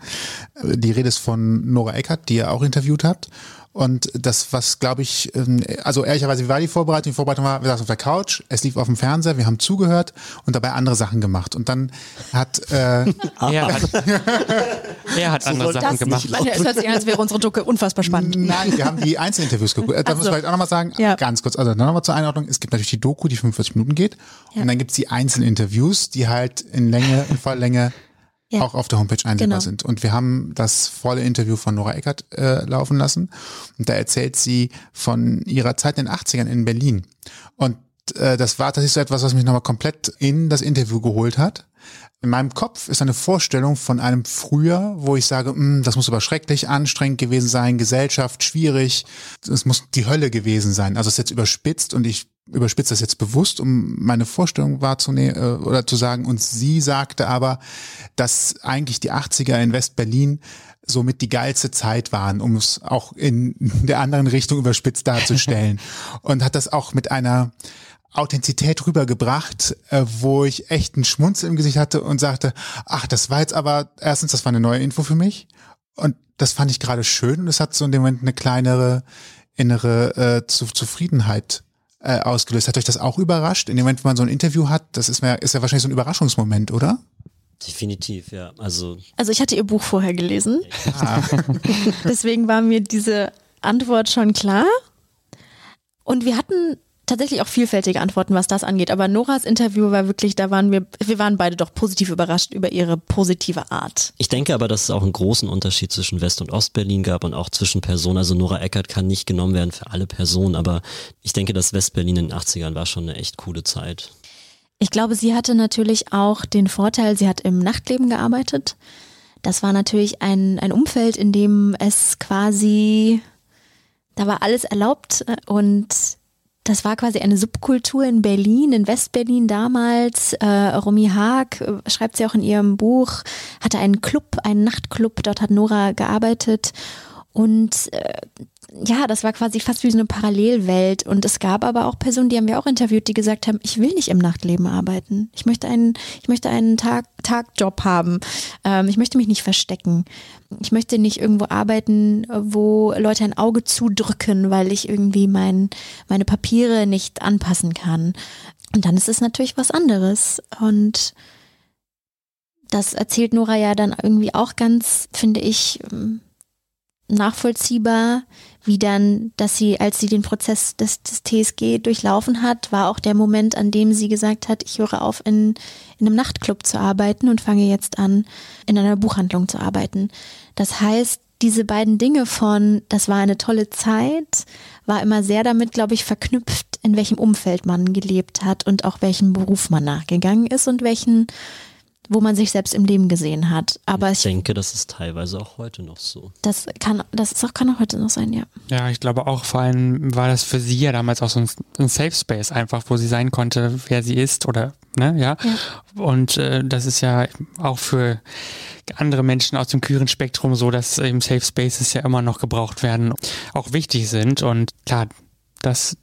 Die Rede ist von Nora Eckert, die ihr auch interviewt habt. Und das, was glaube ich, ähm, also ehrlicherweise, wie war die Vorbereitung? Die Vorbereitung war, wir saßen auf der Couch, es lief auf dem Fernseher, wir haben zugehört und dabei andere Sachen gemacht. Und dann hat äh, er hat, er hat andere Sachen gemacht. Es hört sich an, als wäre unsere Ducke unfassbar spannend. Nein, wir haben die Einzelinterviews geguckt. Da muss ich vielleicht auch nochmal sagen, ja. ganz kurz, also dann nochmal zur Einordnung, es gibt natürlich die Doku, die 45 Minuten geht. Ja. Und dann gibt's die Einzelinterviews, die halt in Länge, in Volllänge ja. auch auf der Homepage einsehbar genau. sind. Und wir haben das volle Interview von Nora Eckert äh, laufen lassen. Und da erzählt sie von ihrer Zeit in den 80ern in Berlin. Und äh, das war tatsächlich so etwas, was mich nochmal komplett in das Interview geholt hat. In meinem Kopf ist eine Vorstellung von einem Früher, wo ich sage, hm, das muss aber schrecklich anstrengend gewesen sein, Gesellschaft schwierig, es muss die Hölle gewesen sein. Also es ist jetzt überspitzt und ich überspitze das jetzt bewusst, um meine Vorstellung wahrzunehmen äh, oder zu sagen. Und sie sagte aber, dass eigentlich die 80er in West-Berlin somit die geilste Zeit waren, um es auch in der anderen Richtung überspitzt darzustellen. und hat das auch mit einer Authentizität rübergebracht, äh, wo ich echt einen Schmunzel im Gesicht hatte und sagte, ach, das war jetzt aber, erstens, das war eine neue Info für mich und das fand ich gerade schön und es hat so in dem Moment eine kleinere innere äh, Zufriedenheit äh, ausgelöst. Hat euch das auch überrascht? In dem Moment, wo man so ein Interview hat, das ist, mehr, ist ja wahrscheinlich so ein Überraschungsmoment, oder? Definitiv, ja. Also, also ich hatte ihr Buch vorher gelesen. Ja. Deswegen war mir diese Antwort schon klar. Und wir hatten tatsächlich auch vielfältige Antworten, was das angeht. Aber Noras Interview war wirklich, da waren wir, wir waren beide doch positiv überrascht über ihre positive Art. Ich denke aber, dass es auch einen großen Unterschied zwischen West- und Ostberlin gab und auch zwischen Personen. Also Nora Eckert kann nicht genommen werden für alle Personen, aber ich denke, dass Westberlin in den 80ern war schon eine echt coole Zeit. Ich glaube, sie hatte natürlich auch den Vorteil, sie hat im Nachtleben gearbeitet. Das war natürlich ein, ein Umfeld, in dem es quasi, da war alles erlaubt und das war quasi eine Subkultur in Berlin, in Westberlin damals. Äh, Romy Haag, äh, schreibt sie auch in ihrem Buch, hatte einen Club, einen Nachtclub, dort hat Nora gearbeitet. Und äh, ja, das war quasi fast wie so eine Parallelwelt. Und es gab aber auch Personen, die haben wir auch interviewt, die gesagt haben, ich will nicht im Nachtleben arbeiten. Ich möchte einen, ich möchte einen Tag, Tagjob haben. Ähm, ich möchte mich nicht verstecken. Ich möchte nicht irgendwo arbeiten, wo Leute ein Auge zudrücken, weil ich irgendwie mein, meine Papiere nicht anpassen kann. Und dann ist es natürlich was anderes. Und das erzählt Nora ja dann irgendwie auch ganz, finde ich, ähm, nachvollziehbar, wie dann, dass sie, als sie den Prozess des, des TSG durchlaufen hat, war auch der Moment, an dem sie gesagt hat, ich höre auf, in, in einem Nachtclub zu arbeiten und fange jetzt an, in einer Buchhandlung zu arbeiten. Das heißt, diese beiden Dinge von, das war eine tolle Zeit, war immer sehr damit, glaube ich, verknüpft, in welchem Umfeld man gelebt hat und auch welchem Beruf man nachgegangen ist und welchen wo man sich selbst im Leben gesehen hat. Aber ich, ich denke, das ist teilweise auch heute noch so. Das kann, das ist auch, kann auch heute noch sein, ja. Ja, ich glaube auch, vor allem war das für sie ja damals auch so ein, ein Safe Space einfach, wo sie sein konnte, wer sie ist oder, ne, ja. ja. Und äh, das ist ja auch für andere Menschen aus dem queeren Spektrum so, dass eben Safe Spaces ja immer noch gebraucht werden, auch wichtig sind und klar, dass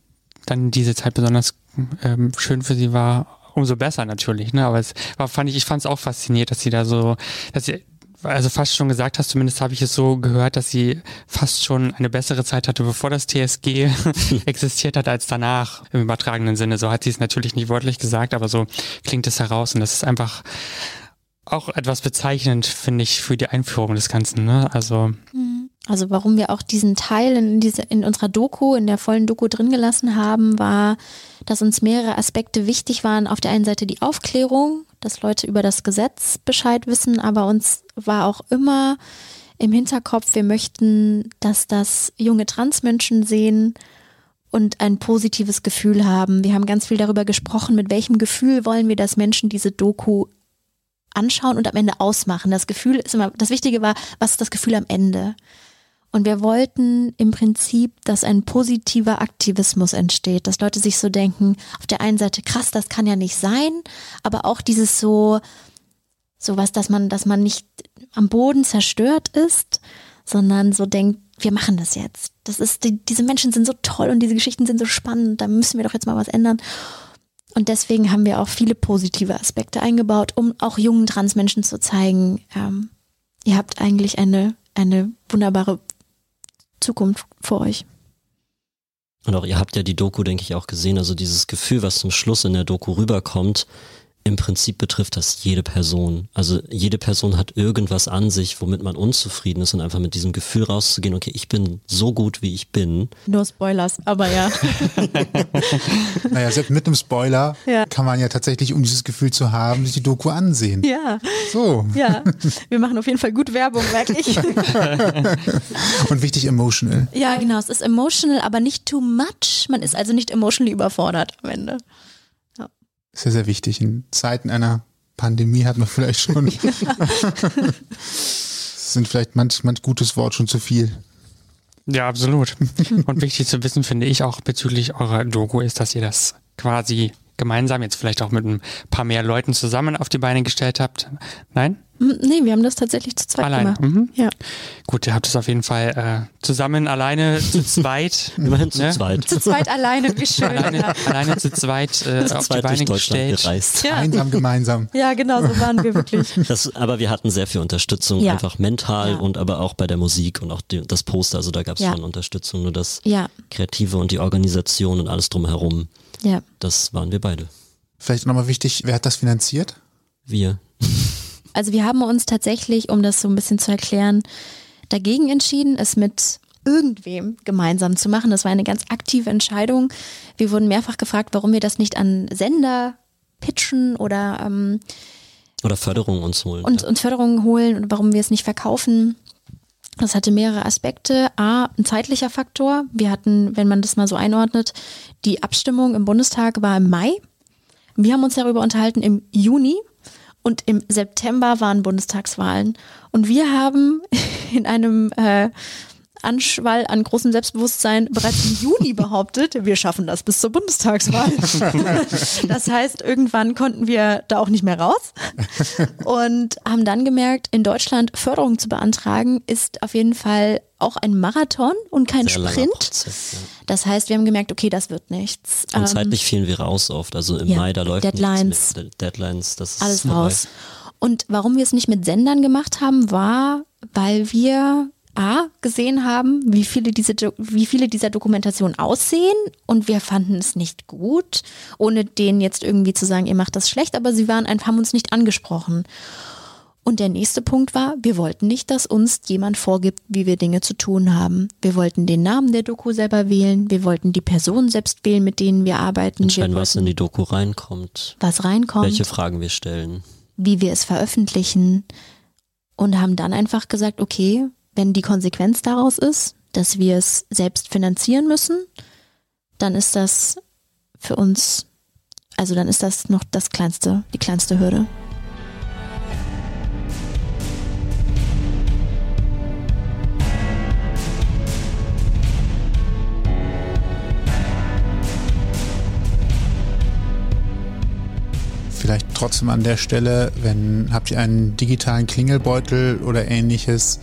dann diese Zeit besonders ähm, schön für sie war, umso besser natürlich, ne? Aber es war, fand ich, ich fand es auch faszinierend, dass sie da so, dass sie also fast schon gesagt hast, zumindest habe ich es so gehört, dass sie fast schon eine bessere Zeit hatte, bevor das TSG existiert hat, als danach im übertragenen Sinne. So hat sie es natürlich nicht wörtlich gesagt, aber so klingt es heraus und das ist einfach auch etwas bezeichnend, finde ich, für die Einführung des Ganzen. Ne? Also mhm. Also warum wir auch diesen Teil in, diese, in unserer Doku, in der vollen Doku drin gelassen haben, war, dass uns mehrere Aspekte wichtig waren. Auf der einen Seite die Aufklärung, dass Leute über das Gesetz Bescheid wissen, aber uns war auch immer im Hinterkopf, wir möchten, dass das junge Transmenschen sehen und ein positives Gefühl haben. Wir haben ganz viel darüber gesprochen, mit welchem Gefühl wollen wir, dass Menschen diese Doku anschauen und am Ende ausmachen. Das Gefühl ist immer, das Wichtige war, was ist das Gefühl am Ende? Und wir wollten im Prinzip, dass ein positiver Aktivismus entsteht, dass Leute sich so denken, auf der einen Seite krass, das kann ja nicht sein, aber auch dieses so, sowas, dass man, dass man nicht am Boden zerstört ist, sondern so denkt, wir machen das jetzt. Das ist, die, diese Menschen sind so toll und diese Geschichten sind so spannend, da müssen wir doch jetzt mal was ändern. Und deswegen haben wir auch viele positive Aspekte eingebaut, um auch jungen Transmenschen zu zeigen, ähm, ihr habt eigentlich eine, eine wunderbare Zukunft vor euch. Und auch ihr habt ja die Doku, denke ich, auch gesehen. Also dieses Gefühl, was zum Schluss in der Doku rüberkommt, im Prinzip betrifft das jede Person. Also jede Person hat irgendwas an sich, womit man unzufrieden ist und einfach mit diesem Gefühl rauszugehen, okay, ich bin so gut, wie ich bin. Nur Spoilers, aber ja. naja, selbst mit einem Spoiler ja. kann man ja tatsächlich, um dieses Gefühl zu haben, sich die Doku ansehen. Ja. So. Ja, wir machen auf jeden Fall gut Werbung, wirklich. und wichtig emotional. Ja, genau, es ist emotional, aber nicht too much. Man ist also nicht emotionally überfordert am Ende sehr, sehr wichtig. In Zeiten einer Pandemie hat man vielleicht schon, sind vielleicht manch, manch gutes Wort schon zu viel. Ja, absolut. Und wichtig zu wissen, finde ich auch bezüglich eurer Doku, ist, dass ihr das quasi gemeinsam, jetzt vielleicht auch mit ein paar mehr Leuten zusammen auf die Beine gestellt habt. Nein? Nee, wir haben das tatsächlich zu zweit Allein. gemacht. Mhm. Ja. Gut, ihr habt es auf jeden Fall äh, zusammen, alleine, zu zweit. Immerhin zu ne? zweit. Zu zweit alleine, wie schön. Alleine, ja. alleine zu zweit äh, zu auf zweit die Beine gestellt. Gereist. Ja. Einsam gemeinsam. Ja, genau, so waren wir wirklich. Das, aber wir hatten sehr viel Unterstützung, ja. einfach mental und aber auch bei der Musik und auch die, das Poster, also da gab es schon Unterstützung, nur das Kreative und die Organisation und alles drumherum. Ja. Das waren wir beide. Vielleicht nochmal wichtig, wer hat das finanziert? Wir. Also wir haben uns tatsächlich, um das so ein bisschen zu erklären, dagegen entschieden, es mit irgendwem gemeinsam zu machen. Das war eine ganz aktive Entscheidung. Wir wurden mehrfach gefragt, warum wir das nicht an Sender pitchen oder ähm, oder Förderung uns holen. Und, ja. und Förderungen holen und warum wir es nicht verkaufen. Das hatte mehrere Aspekte. A, ein zeitlicher Faktor. Wir hatten, wenn man das mal so einordnet, die Abstimmung im Bundestag war im Mai. Wir haben uns darüber unterhalten im Juni und im September waren Bundestagswahlen. Und wir haben in einem äh, Anschwall an großem Selbstbewusstsein bereits im Juni behauptet, wir schaffen das bis zur Bundestagswahl. das heißt, irgendwann konnten wir da auch nicht mehr raus und haben dann gemerkt, in Deutschland Förderung zu beantragen, ist auf jeden Fall auch ein Marathon und kein Sehr Sprint. Prozess, ja. Das heißt, wir haben gemerkt, okay, das wird nichts. Und ähm, zeitlich fielen wir raus oft. Also im ja, Mai, da läuft Deadlines. Deadlines, das ist alles raus. Und warum wir es nicht mit Sendern gemacht haben, war, weil wir A, gesehen haben, wie viele, diese, wie viele dieser Dokumentationen aussehen und wir fanden es nicht gut, ohne denen jetzt irgendwie zu sagen, ihr macht das schlecht, aber sie waren einfach, haben uns nicht angesprochen. Und der nächste Punkt war, wir wollten nicht, dass uns jemand vorgibt, wie wir Dinge zu tun haben. Wir wollten den Namen der Doku selber wählen, wir wollten die Personen selbst wählen, mit denen wir arbeiten. Entscheiden, wir was in die Doku reinkommt. Was reinkommt. Welche Fragen wir stellen. Wie wir es veröffentlichen. Und haben dann einfach gesagt, okay, wenn die Konsequenz daraus ist, dass wir es selbst finanzieren müssen, dann ist das für uns, also dann ist das noch das kleinste, die kleinste Hürde. Vielleicht trotzdem an der Stelle, wenn habt ihr einen digitalen Klingelbeutel oder ähnliches,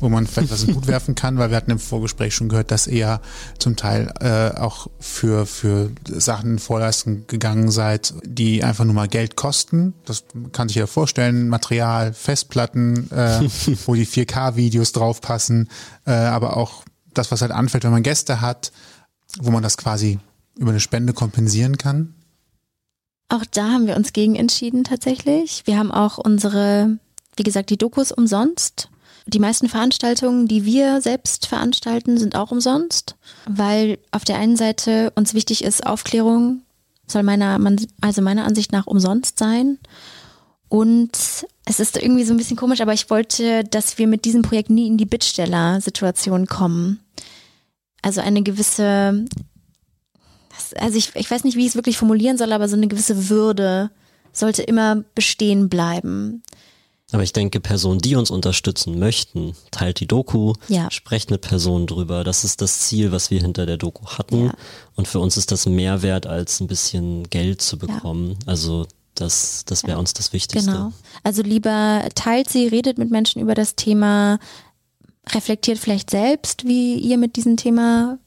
wo man vielleicht was in den Hut werfen kann, weil wir hatten im Vorgespräch schon gehört, dass ihr zum Teil äh, auch für, für Sachen Vorleistung gegangen seid, die einfach nur mal Geld kosten. Das kann sich ja vorstellen, Material, Festplatten, äh, wo die 4K-Videos draufpassen, äh, aber auch das, was halt anfällt, wenn man Gäste hat, wo man das quasi über eine Spende kompensieren kann. Auch da haben wir uns gegen entschieden tatsächlich. Wir haben auch unsere, wie gesagt, die Dokus umsonst. Die meisten Veranstaltungen, die wir selbst veranstalten, sind auch umsonst, weil auf der einen Seite uns wichtig ist, Aufklärung soll meiner, also meiner Ansicht nach umsonst sein. Und es ist irgendwie so ein bisschen komisch, aber ich wollte, dass wir mit diesem Projekt nie in die Bittsteller-Situation kommen. Also eine gewisse also ich, ich weiß nicht, wie ich es wirklich formulieren soll, aber so eine gewisse Würde sollte immer bestehen bleiben. Aber ich denke, Personen, die uns unterstützen möchten, teilt die Doku, ja. sprecht mit Personen drüber. Das ist das Ziel, was wir hinter der Doku hatten. Ja. Und für uns ist das mehr wert, als ein bisschen Geld zu bekommen. Ja. Also das, das wäre uns das Wichtigste. Genau. Also lieber teilt sie, redet mit Menschen über das Thema, reflektiert vielleicht selbst, wie ihr mit diesem Thema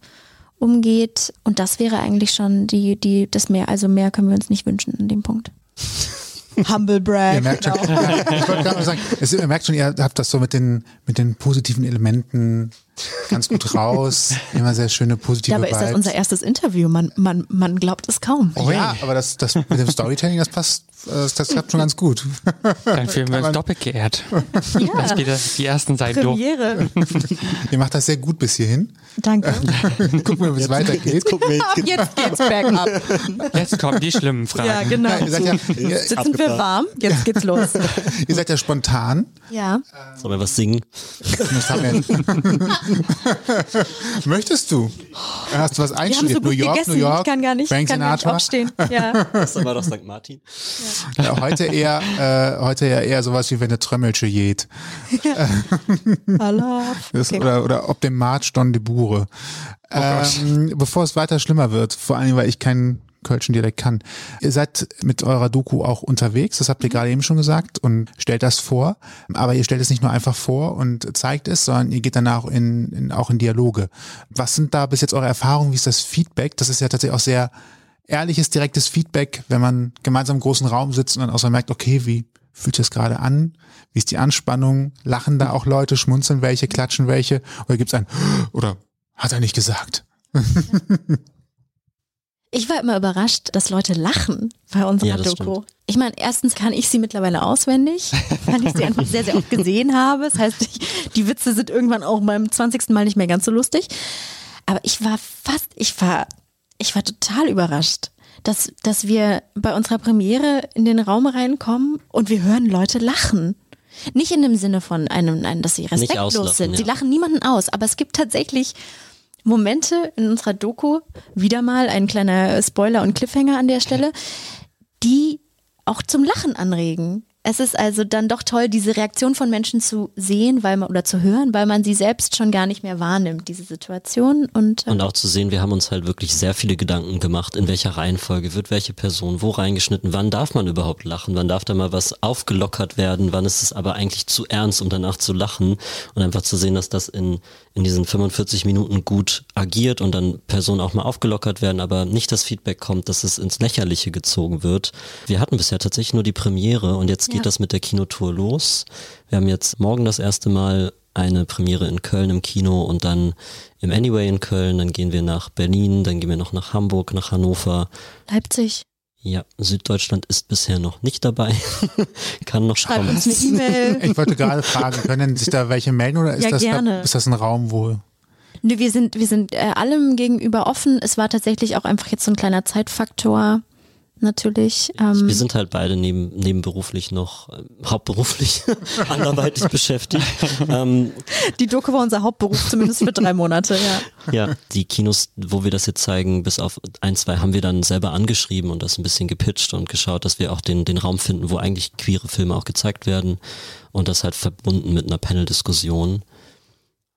umgeht. Und das wäre eigentlich schon die, die, das mehr, also mehr können wir uns nicht wünschen in dem Punkt. Humble brag. Ihr merkt schon, genau. ja, ich wollte gerade mal sagen, es, ihr merkt schon, ihr habt das so mit den, mit den positiven Elementen ganz gut raus. Immer sehr schöne positive Ja, aber ist das unser erstes Interview? Man, man, man glaubt es kaum. Oh ja, aber das, das mit dem Storytelling, das passt, das, das klappt schon ganz gut. Dann fühlen wir uns doppelt geehrt. Ja. Das geht die ersten Seiten Premiere. Ihr macht das sehr gut bis hierhin. Danke. Gucken wir, wie es weitergeht. Jetzt, gucken wir, jetzt, jetzt geht's back up. Jetzt kommen die schlimmen Fragen. Ja, genau. Ja, ihr seid ja, ihr, Sitzen wir warm? Jetzt geht's los. ihr seid ja spontan. Ja. Sollen wir was singen? Das haben wir Möchtest du? Hast du was einstudiert? so New York, gegessen. New York, Ich kann gar nicht, Frank kann gar nicht Sinatra. aufstehen. Ja. Das war doch St. Martin. Ja, heute eher, äh, heute ja eher sowas wie wenn eine Trömmelche jäht. Hallo. Das, Okay. oder, oder ob dem March Don de Bure. ähm, bevor es weiter schlimmer wird, vor allem, weil ich keinen Kölschen Dialekt kann. Ihr seid mit eurer Doku auch unterwegs, das habt ihr gerade eben schon gesagt und stellt das vor. Aber ihr stellt es nicht nur einfach vor und zeigt es, sondern ihr geht danach in, in, auch in Dialoge. Was sind da bis jetzt eure Erfahrungen? Wie ist das Feedback? Das ist ja tatsächlich auch sehr ehrliches, direktes Feedback, wenn man gemeinsam im großen Raum sitzt und dann auch so merkt, okay, wie fühlt sich das gerade an? Wie ist die Anspannung? Lachen da auch Leute? Schmunzeln welche? Klatschen welche? Oder gibt's ein, oder hat er nicht gesagt? Ich war immer überrascht, dass Leute lachen bei unserer Ja, Doku. Ich meine, erstens kann ich sie mittlerweile auswendig, weil ich sie einfach sehr, sehr oft gesehen habe. Das heißt, ich, die Witze sind irgendwann auch beim 20. Mal nicht mehr ganz so lustig. Aber ich war fast, ich war, ich war total überrascht, dass, dass wir bei unserer Premiere in den Raum reinkommen und wir hören Leute lachen. Nicht in dem Sinne von einem, einem dass sie respektlos sind. Sie ja. lachen niemanden aus, aber es gibt tatsächlich Momente in unserer Doku, wieder mal ein kleiner Spoiler und Cliffhanger an der Stelle, die auch zum Lachen anregen. Es ist also dann doch toll, diese Reaktion von Menschen zu sehen, weil man oder zu hören, weil man sie selbst schon gar nicht mehr wahrnimmt, diese Situation. Und, äh, Und auch zu sehen, wir haben uns halt wirklich sehr viele Gedanken gemacht, in welcher Reihenfolge wird welche Person wo reingeschnitten, wann darf man überhaupt lachen, wann darf da mal was aufgelockert werden, wann ist es aber eigentlich zu ernst, um danach zu lachen und einfach zu sehen, dass das in, in diesen 45 Minuten gut agiert und dann Personen auch mal aufgelockert werden, aber nicht das Feedback kommt, dass es ins Lächerliche gezogen wird. Wir hatten bisher tatsächlich nur die Premiere und jetzt geht Ja. das mit der Kinotour los. Wir haben jetzt morgen das erste Mal eine Premiere in Köln im Kino und dann im Anyway in Köln, dann gehen wir nach Berlin, dann gehen wir noch nach Hamburg, nach Hannover. Leipzig. Ja, Süddeutschland ist bisher noch nicht dabei. Kann noch Schreib kommen. uns eine E-Mail. Ich wollte gerade fragen, können sich da welche melden oder ist, Ja, das, gerne. ist das ein Raum, wo Nö, wir sind, wir sind äh, allem gegenüber offen. Es war tatsächlich auch einfach jetzt so ein kleiner Zeitfaktor, natürlich. Ähm, Wir sind halt beide neben, nebenberuflich noch, äh, hauptberuflich, anderweitig beschäftigt. Ähm, Die Doku war unser Hauptberuf, zumindest für drei Monate, ja. ja, die Kinos, wo wir das jetzt zeigen, bis auf ein, zwei haben wir dann selber angeschrieben und das ein bisschen gepitcht und geschaut, dass wir auch den, den Raum finden, wo eigentlich queere Filme auch gezeigt werden und das halt verbunden mit einer Panel-Diskussion.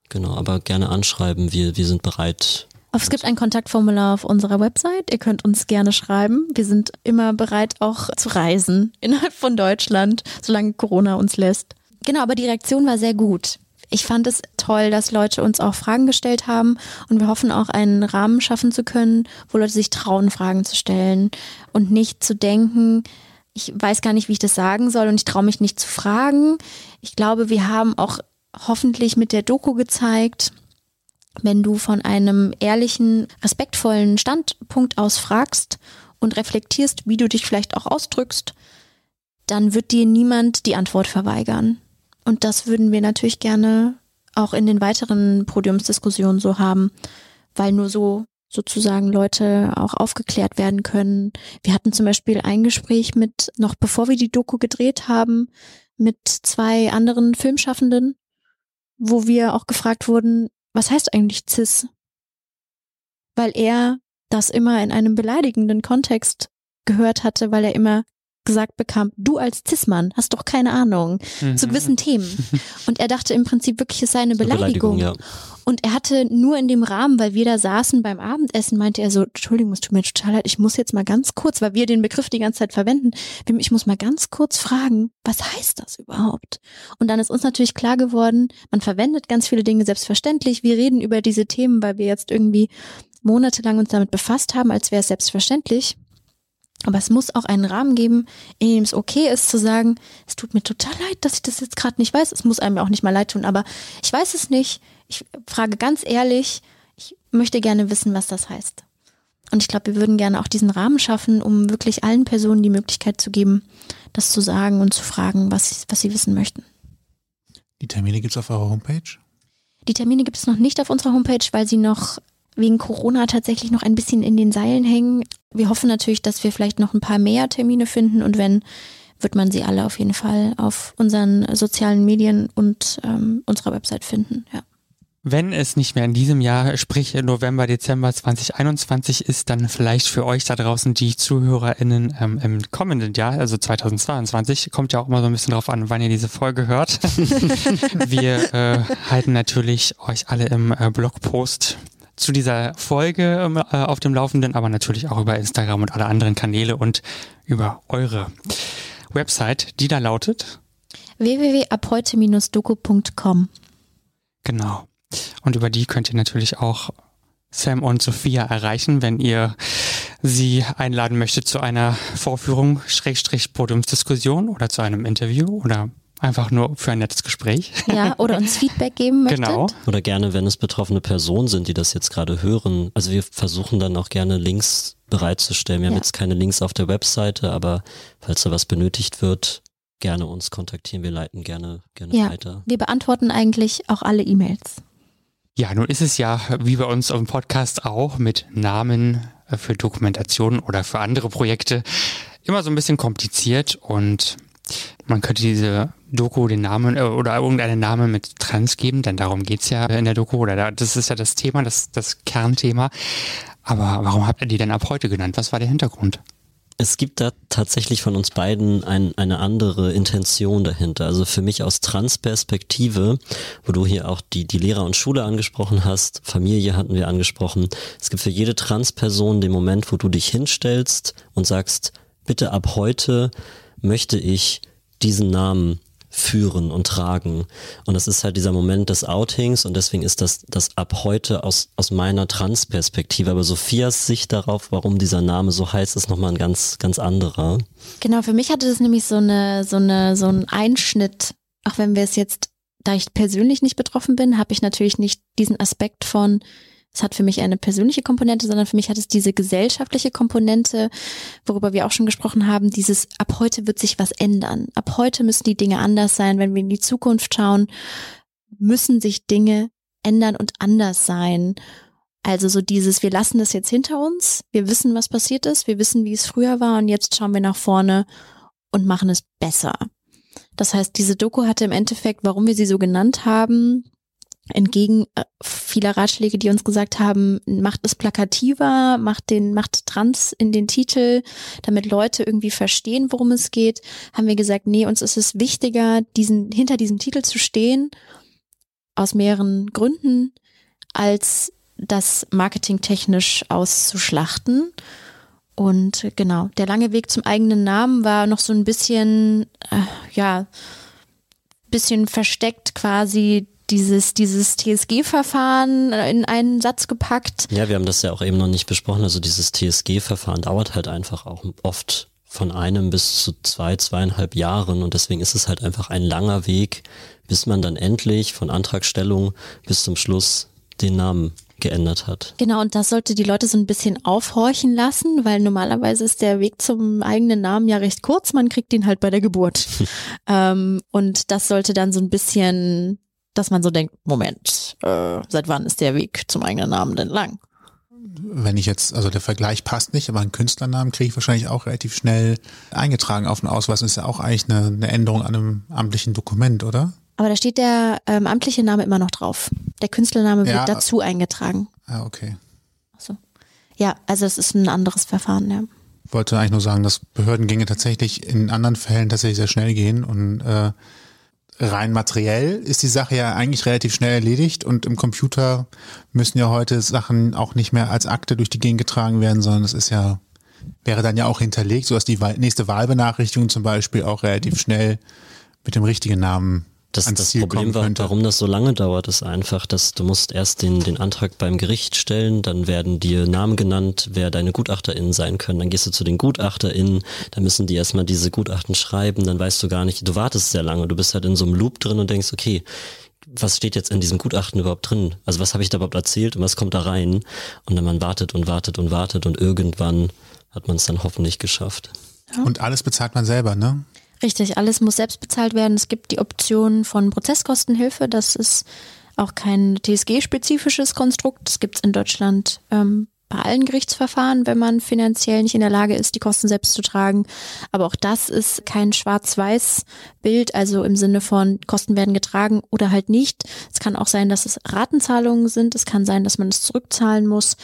Genau, aber gerne anschreiben, wir, wir sind bereit. Es gibt ein Kontaktformular auf unserer Website. Ihr könnt uns gerne schreiben. Wir sind immer bereit, auch zu reisen innerhalb von Deutschland, solange Corona uns lässt. Genau, aber die Reaktion war sehr gut. Ich fand es toll, dass Leute uns auch Fragen gestellt haben und wir hoffen auch einen Rahmen schaffen zu können, wo Leute sich trauen, Fragen zu stellen und nicht zu denken, ich weiß gar nicht, wie ich das sagen soll und ich traue mich nicht zu fragen. Ich glaube, wir haben auch hoffentlich mit der Doku gezeigt, wenn du von einem ehrlichen, respektvollen Standpunkt aus fragst und reflektierst, wie du dich vielleicht auch ausdrückst, dann wird dir niemand die Antwort verweigern. Und das würden wir natürlich gerne auch in den weiteren Podiumsdiskussionen so haben, weil nur so sozusagen Leute auch aufgeklärt werden können. Wir hatten zum Beispiel ein Gespräch mit, noch bevor wir die Doku gedreht haben, mit zwei anderen Filmschaffenden, wo wir auch gefragt wurden, was heißt eigentlich cis? Weil er das immer in einem beleidigenden Kontext gehört hatte, weil er immer gesagt bekam, du als Cis-Mann hast doch keine Ahnung Mhm. zu gewissen Themen. Und er dachte im Prinzip wirklich, es sei eine Eine Beleidigung. ja. Und er hatte nur in dem Rahmen, weil wir da saßen beim Abendessen, meinte er so, Entschuldigung, es tut mir total leid, ich muss jetzt mal ganz kurz, weil wir den Begriff die ganze Zeit verwenden, ich muss mal ganz kurz fragen, was heißt das überhaupt? Und dann ist uns natürlich klar geworden, man verwendet ganz viele Dinge selbstverständlich, wir reden über diese Themen, weil wir jetzt irgendwie monatelang uns damit befasst haben, als wäre es selbstverständlich. Aber es muss auch einen Rahmen geben, in dem es okay ist zu sagen, es tut mir total leid, dass ich das jetzt gerade nicht weiß. Es muss einem auch nicht mal leid tun, aber ich weiß es nicht. Ich frage ganz ehrlich, ich möchte gerne wissen, was das heißt. Und ich glaube, wir würden gerne auch diesen Rahmen schaffen, um wirklich allen Personen die Möglichkeit zu geben, das zu sagen und zu fragen, was, was sie wissen möchten. die Termine gibt's auf eurer Homepage? Die Termine gibt es noch nicht auf unserer Homepage, weil sie noch wegen Corona tatsächlich noch ein bisschen in den Seilen hängen. Wir hoffen natürlich, dass wir vielleicht noch ein paar mehr Termine finden und wenn, wird man sie alle auf jeden Fall auf unseren sozialen Medien und ähm, unserer Website finden. Ja. Wenn es nicht mehr in diesem Jahr, sprich November, Dezember 2021 ist, dann vielleicht für euch da draußen die ZuhörerInnen ähm, im kommenden Jahr, also 2022, kommt ja auch immer so ein bisschen drauf an, wann ihr diese Folge hört. Wir äh, halten natürlich euch alle im äh, Blogpost zu dieser Folge ähm, äh, auf dem Laufenden, aber natürlich auch über Instagram und alle anderen Kanäle und über eure Website, die da lautet. www.abheute-doku.com Genau. Und über die könnt ihr natürlich auch Sam und Sophia erreichen, wenn ihr sie einladen möchtet zu einer Vorführung, Schrägstrich Podiumsdiskussion oder zu einem Interview oder einfach nur für ein nettes Gespräch. Ja, oder uns Feedback geben möchtet. Genau. Oder gerne, wenn es betroffene Personen sind, die das jetzt gerade hören. Also wir versuchen dann auch gerne Links bereitzustellen. Wir haben Ja. jetzt keine Links auf der Webseite, aber falls da was benötigt wird, gerne uns kontaktieren. Wir leiten gerne, gerne Ja. weiter. Wir beantworten eigentlich auch alle E-Mails. Ja, nun ist es ja, wie bei uns auf dem Podcast auch, mit Namen äh, für Dokumentationen oder für andere Projekte immer so ein bisschen kompliziert und man könnte diese Doku den Namen äh, oder irgendeinen Namen mit Trans geben, denn darum geht's ja in der Doku oder da, das ist ja das Thema, das, das Kernthema. Aber warum habt ihr die denn ab heute genannt? Was war der Hintergrund? Es gibt da tatsächlich von uns beiden ein, eine andere Intention dahinter. Also für mich aus Trans-Perspektive, wo du hier auch die, die Lehrer und Schule angesprochen hast, Familie hatten wir angesprochen. Es gibt für jede Trans-Person den Moment, wo du dich hinstellst und sagst, bitte ab heute möchte ich diesen Namen führen und tragen. Und das ist halt dieser Moment des Outings und deswegen ist das, das ab heute aus, aus meiner Trans-Perspektive. Aber Sophias Sicht darauf, warum dieser Name so heißt, ist nochmal ein ganz, ganz anderer. Genau, für mich hatte das nämlich so eine, so eine, so einen Einschnitt, auch wenn wir es jetzt, da ich persönlich nicht betroffen bin, habe ich natürlich nicht diesen Aspekt von es hat für mich eine persönliche Komponente, sondern für mich hat es diese gesellschaftliche Komponente, worüber wir auch schon gesprochen haben, dieses ab heute wird sich was ändern. Ab heute müssen die Dinge anders sein. Wenn wir in die Zukunft schauen, müssen sich Dinge ändern und anders sein. Also so dieses, wir lassen das jetzt hinter uns, wir wissen, was passiert ist, wir wissen, wie es früher war und jetzt schauen wir nach vorne und machen es besser. Das heißt, diese Doku hatte im Endeffekt, warum wir sie so genannt haben, entgegen äh, vieler Ratschläge, die uns gesagt haben, macht es plakativer, macht den, macht Trans in den Titel, damit Leute irgendwie verstehen, worum es geht, haben wir gesagt, nee, uns ist es wichtiger, diesen, hinter diesem Titel zu stehen, aus mehreren Gründen, als das marketingtechnisch auszuschlachten. Und genau, der lange Weg zum eigenen Namen war noch so ein bisschen, äh, ja, bisschen versteckt quasi dieses, dieses TSG-Verfahren in einen Satz gepackt. Ja, wir haben das ja auch eben noch nicht besprochen. Also dieses TSG-Verfahren dauert halt einfach auch oft von einem bis zu zwei, zweieinhalb Jahren und deswegen ist es halt einfach ein langer Weg, bis man dann endlich von Antragstellung bis zum Schluss den Namen geändert hat. Genau, und das sollte die Leute so ein bisschen aufhorchen lassen, weil normalerweise ist der Weg zum eigenen Namen ja recht kurz, man kriegt ihn halt bei der Geburt. ähm, und das sollte dann so ein bisschen dass man so denkt, Moment, äh, seit wann ist der Weg zum eigenen Namen denn lang? Wenn ich jetzt, also der Vergleich passt nicht, aber einen Künstlernamen kriege ich wahrscheinlich auch relativ schnell eingetragen auf den Ausweis. Das ist ja auch eigentlich eine, eine Änderung an einem amtlichen Dokument, oder? Aber da steht der ähm, amtliche Name immer noch drauf. Der Künstlername wird ja, dazu eingetragen. Ah, okay. Ach Ja, also es ist ein anderes Verfahren, ja. Ich wollte eigentlich nur sagen, dass Behördengänge tatsächlich in anderen Fällen tatsächlich sehr schnell gehen und äh, rein materiell ist die Sache ja eigentlich relativ schnell erledigt und im Computer müssen ja heute Sachen auch nicht mehr als Akte durch die Gegend getragen werden, sondern es ist ja, wäre dann ja auch hinterlegt, sodass die nächste Wahlbenachrichtigung zum Beispiel auch relativ schnell mit dem richtigen Namen das, das Problem war, warum das so lange dauert, ist einfach, dass du musst erst den, den Antrag beim Gericht stellen, dann werden dir Namen genannt, wer deine GutachterInnen sein können. Dann gehst du zu den GutachterInnen, dann müssen die erstmal diese Gutachten schreiben, dann weißt du gar nicht, du wartest sehr lange, du bist halt in so einem Loop drin und denkst, okay, was steht jetzt in diesem Gutachten überhaupt drin? Also was habe ich da überhaupt erzählt und was kommt da rein? Und dann man wartet und wartet und wartet und irgendwann hat man es dann hoffentlich geschafft. Und alles bezahlt man selber, ne? Richtig, alles muss selbst bezahlt werden. Es gibt die Option von Prozesskostenhilfe. Das ist auch kein TSG-spezifisches Konstrukt. Das gibt es in Deutschland ähm, bei allen Gerichtsverfahren, wenn man finanziell nicht in der Lage ist, die Kosten selbst zu tragen. Aber auch das ist kein Schwarz-Weiß-Bild, also im Sinne von Kosten werden getragen oder halt nicht. Es kann auch sein, dass es Ratenzahlungen sind. Es kann sein, dass man es zurückzahlen muss.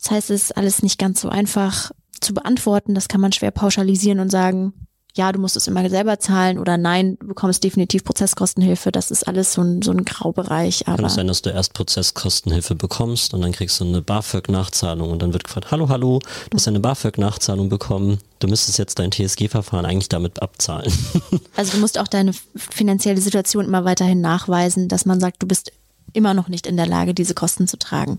Das heißt, es ist alles nicht ganz so einfach zu beantworten. Das kann man schwer pauschalisieren und sagen, ja, du musst es immer selber zahlen oder nein, du bekommst definitiv Prozesskostenhilfe. Das ist alles so ein, so ein Graubereich. Aber Kann es sein, dass du erst Prozesskostenhilfe bekommst und dann kriegst du eine BAföG-Nachzahlung und dann wird gefragt, hallo, hallo, du hast eine BAföG-Nachzahlung bekommen, du müsstest jetzt dein TSG-Verfahren eigentlich damit abzahlen. Also du musst auch deine finanzielle Situation immer weiterhin nachweisen, dass man sagt, du bist immer noch nicht in der Lage, diese Kosten zu tragen.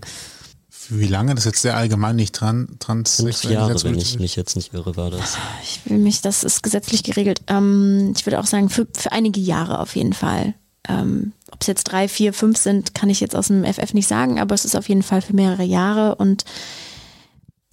Wie lange? Das ist jetzt sehr allgemein nicht dran. Fünf Jahre, wenn ich mich jetzt nicht irre, war das. Ich will mich, das ist gesetzlich geregelt. Ähm, ich würde auch sagen, für, für einige Jahre auf jeden Fall. Ähm, Ob es jetzt drei, vier, fünf sind, kann ich jetzt aus dem FF nicht sagen, aber es ist auf jeden Fall für mehrere Jahre und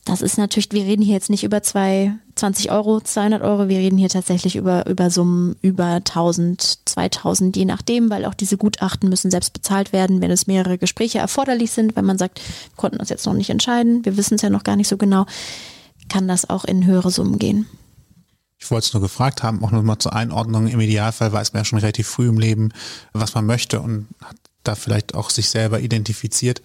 das ist natürlich, wir reden hier jetzt nicht über zwei, 20 Euro, 200 Euro, wir reden hier tatsächlich über, über Summen über 1000, 2000, je nachdem, weil auch diese Gutachten müssen selbst bezahlt werden, wenn es mehrere Gespräche erforderlich sind, wenn man sagt, wir konnten uns jetzt noch nicht entscheiden, wir wissen es ja noch gar nicht so genau, kann das auch in höhere Summen gehen. Ich wollte es nur gefragt haben, auch nochmal zur Einordnung. Im Idealfall weiß man ja schon relativ früh im Leben, was man möchte und hat da vielleicht auch sich selber identifiziert.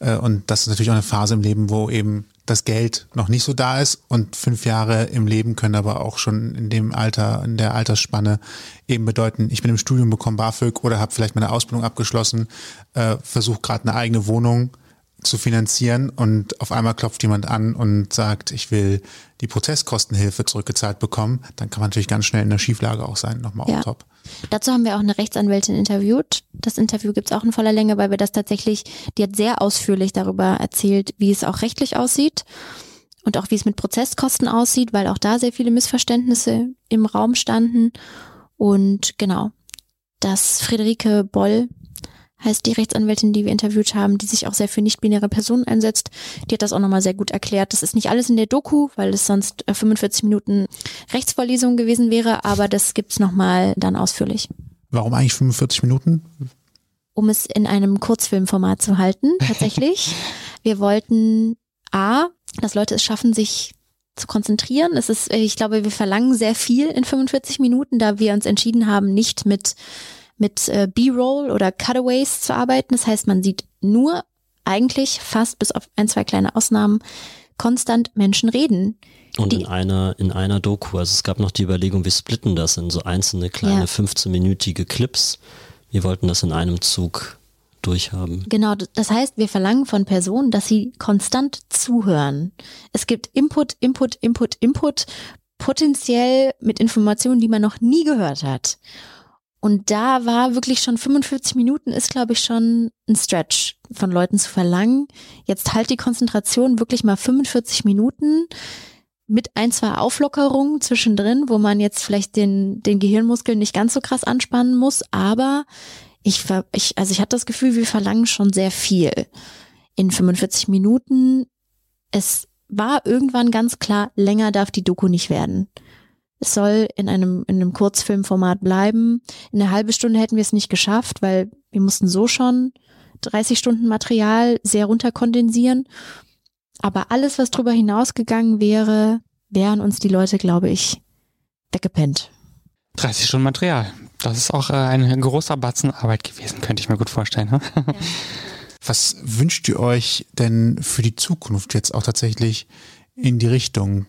Äh, und das ist natürlich auch eine Phase im Leben, wo eben das Geld noch nicht so da ist und fünf Jahre im Leben können aber auch schon in dem Alter, in der Altersspanne eben bedeuten, ich bin im Studium, bekomme BAföG oder habe vielleicht meine Ausbildung abgeschlossen, äh, versuche gerade eine eigene Wohnung zu finanzieren und auf einmal klopft jemand an und sagt, ich will die Prozesskostenhilfe zurückgezahlt bekommen, dann kann man natürlich ganz schnell in der Schieflage auch sein, nochmal ja. auf top. Dazu haben wir auch eine Rechtsanwältin interviewt. Das Interview gibt es auch in voller Länge, weil wir das tatsächlich, die hat sehr ausführlich darüber erzählt, wie es auch rechtlich aussieht und auch wie es mit Prozesskosten aussieht, weil auch da sehr viele Missverständnisse im Raum standen. Und genau, dass Friederike Boll heißt die Rechtsanwältin, die wir interviewt haben, die sich auch sehr für nicht-binäre Personen einsetzt. Die hat das auch nochmal sehr gut erklärt. Das ist nicht alles in der Doku, weil es sonst 45 äh, Minuten Rechtsvorlesung gewesen wäre, aber das gibt's nochmal dann ausführlich. Warum eigentlich 45 Minuten? Um es in einem Kurzfilmformat zu halten, tatsächlich. wir wollten A, dass Leute es schaffen, sich zu konzentrieren. Es ist, ich glaube, wir verlangen sehr viel in 45 Minuten, da wir uns entschieden haben, nicht mit mit äh, B-Roll oder Cutaways zu arbeiten. Das heißt, man sieht nur eigentlich fast bis auf ein, zwei kleine Ausnahmen konstant Menschen reden. Und in einer, in einer Doku, also es gab noch die Überlegung, wir splitten das in so einzelne kleine ja. 15-minütige Clips. Wir wollten das in einem Zug durchhaben. Genau, das heißt, wir verlangen von Personen, dass sie konstant zuhören. Es gibt Input, Input, Input, Input, potenziell mit Informationen, die man noch nie gehört hat. Und da war wirklich schon 45 Minuten ist, glaube ich, schon ein Stretch von Leuten zu verlangen. Jetzt halt die Konzentration wirklich mal 45 Minuten mit ein, zwei Auflockerungen zwischendrin, wo man jetzt vielleicht den, den Gehirnmuskel nicht ganz so krass anspannen muss. Aber ich, ich, also ich hatte das Gefühl, wir verlangen schon sehr viel in 45 Minuten. Es war irgendwann ganz klar, länger darf die Doku nicht werden. Es soll in einem, in einem Kurzfilmformat bleiben. In einer halben Stunde hätten wir es nicht geschafft, weil wir mussten so schon 30 Stunden Material sehr runterkondensieren. Aber alles, was drüber hinausgegangen wäre, wären uns die Leute, glaube ich, weggepennt. 30 Stunden Material. Das ist auch äh, ein großer Batzen Arbeit gewesen, könnte ich mir gut vorstellen. Ne? Ja. Was wünscht ihr euch denn für die Zukunft jetzt auch tatsächlich in die Richtung?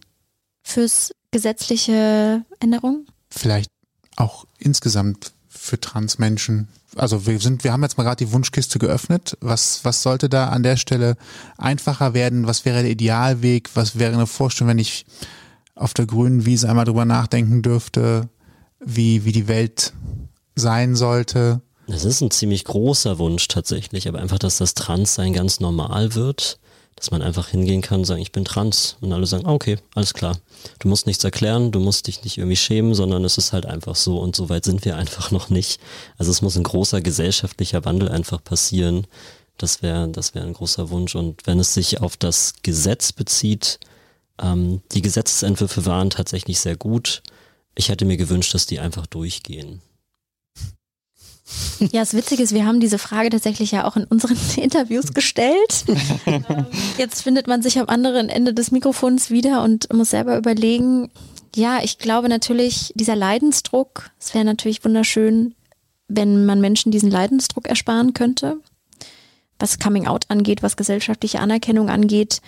Fürs gesetzliche Änderungen? Vielleicht auch insgesamt für Transmenschen. Also wir sind, wir haben jetzt mal gerade die Wunschkiste geöffnet. Was, was sollte da an der Stelle einfacher werden? Was wäre der Idealweg? Was wäre eine Vorstellung, wenn ich auf der grünen Wiese einmal drüber nachdenken dürfte, wie, wie die Welt sein sollte? Das ist ein ziemlich großer Wunsch tatsächlich, aber einfach, dass das Transsein ganz normal wird dass man einfach hingehen kann und sagen, ich bin trans. Und alle sagen, ah, okay, alles klar. Du musst nichts erklären, du musst dich nicht irgendwie schämen, sondern es ist halt einfach so und so weit sind wir einfach noch nicht. Also es muss ein großer gesellschaftlicher Wandel einfach passieren. Das wäre das wäre ein großer Wunsch. Und wenn es sich auf das Gesetz bezieht, ähm, die Gesetzesentwürfe waren tatsächlich sehr gut. Ich hätte mir gewünscht, dass die einfach durchgehen. Ja, das Witzige ist, wir haben diese Frage tatsächlich ja auch in unseren Interviews gestellt. Jetzt findet man sich am anderen Ende des Mikrofons wieder und muss selber überlegen, ja, ich glaube natürlich, dieser Leidensdruck, es wäre natürlich wunderschön, wenn man Menschen diesen Leidensdruck ersparen könnte, was Coming Out angeht, was gesellschaftliche Anerkennung angeht,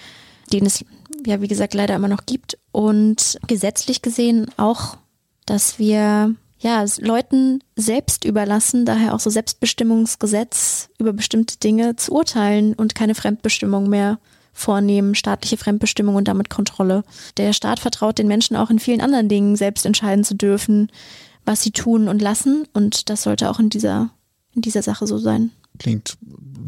den es ja, wie gesagt, leider immer noch gibt. Und gesetzlich gesehen auch, dass wir ja, Leuten selbst überlassen, daher auch so Selbstbestimmungsgesetz über bestimmte Dinge zu urteilen und keine Fremdbestimmung mehr vornehmen, staatliche Fremdbestimmung und damit Kontrolle. Der Staat vertraut den Menschen auch in vielen anderen Dingen selbst entscheiden zu dürfen, was sie tun und lassen und das sollte auch in dieser, in dieser Sache so sein. Klingt,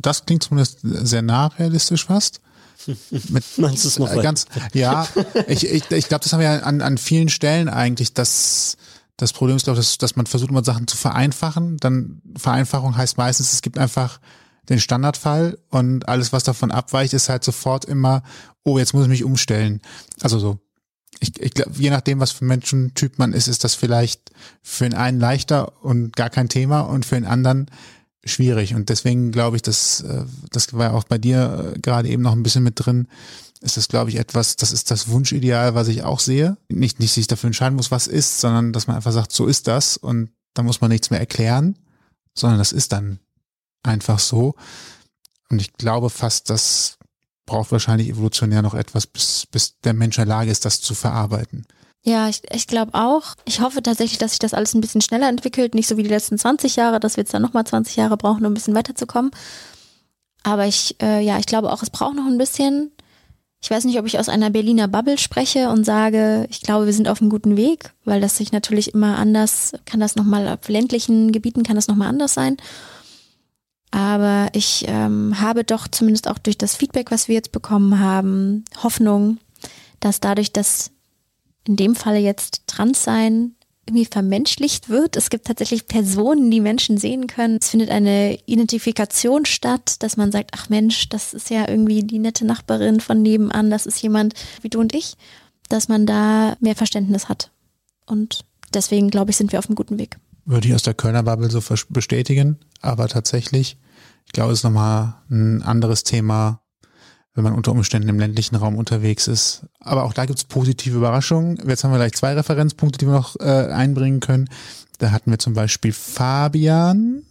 das klingt zumindest sehr nah realistisch fast. Mit, Meinst du es noch? Ganz, ja, ich, ich, ich glaube, das haben wir an, an vielen Stellen eigentlich, dass das Problem ist, glaube ich, dass, dass man versucht, immer Sachen zu vereinfachen. Dann Vereinfachung heißt meistens, es gibt einfach den Standardfall und alles, was davon abweicht, ist halt sofort immer, oh, jetzt muss ich mich umstellen. Also so. Ich, ich glaube, je nachdem, was für Menschentyp man ist, ist das vielleicht für den einen leichter und gar kein Thema und für den anderen schwierig. Und deswegen glaube ich, dass äh, das war auch bei dir äh, gerade eben noch ein bisschen mit drin, ist das, glaube ich, etwas, das ist das Wunschideal, was ich auch sehe. Nicht, nicht sich dafür entscheiden muss, was ist, sondern dass man einfach sagt, so ist das und da muss man nichts mehr erklären, sondern das ist dann einfach so. Und ich glaube fast, das braucht wahrscheinlich evolutionär noch etwas, bis, bis der Mensch in der Lage ist, das zu verarbeiten. Ja, ich, ich glaube auch. Ich hoffe tatsächlich, dass sich das alles ein bisschen schneller entwickelt. Nicht so wie die letzten 20 Jahre, dass wir jetzt dann nochmal 20 Jahre brauchen, um ein bisschen weiterzukommen. Aber ich, äh, ja, ich glaube auch, es braucht noch ein bisschen. Ich weiß nicht, ob ich aus einer Berliner Bubble spreche und sage, ich glaube, wir sind auf einem guten Weg, weil das sich natürlich immer anders, kann das nochmal auf ländlichen Gebieten kann das nochmal anders sein. Aber ich ähm, habe doch zumindest auch durch das Feedback, was wir jetzt bekommen haben, Hoffnung, dass dadurch, dass in dem Falle jetzt Transsein irgendwie vermenschlicht wird. Es gibt tatsächlich Personen, die Menschen sehen können. Es findet eine Identifikation statt, dass man sagt, ach Mensch, das ist ja irgendwie die nette Nachbarin von nebenan, das ist jemand wie du und ich, dass man da mehr Verständnis hat. Und deswegen, glaube ich, sind wir auf einem guten Weg. Würde ich aus der Kölner Bubble so bestätigen, aber tatsächlich, ich glaube, es ist nochmal ein anderes Thema, wenn man unter Umständen im ländlichen Raum unterwegs ist. Aber auch da gibt es positive Überraschungen. Jetzt haben wir gleich zwei Referenzpunkte, die wir noch äh, einbringen können. Da hatten wir zum Beispiel Fabian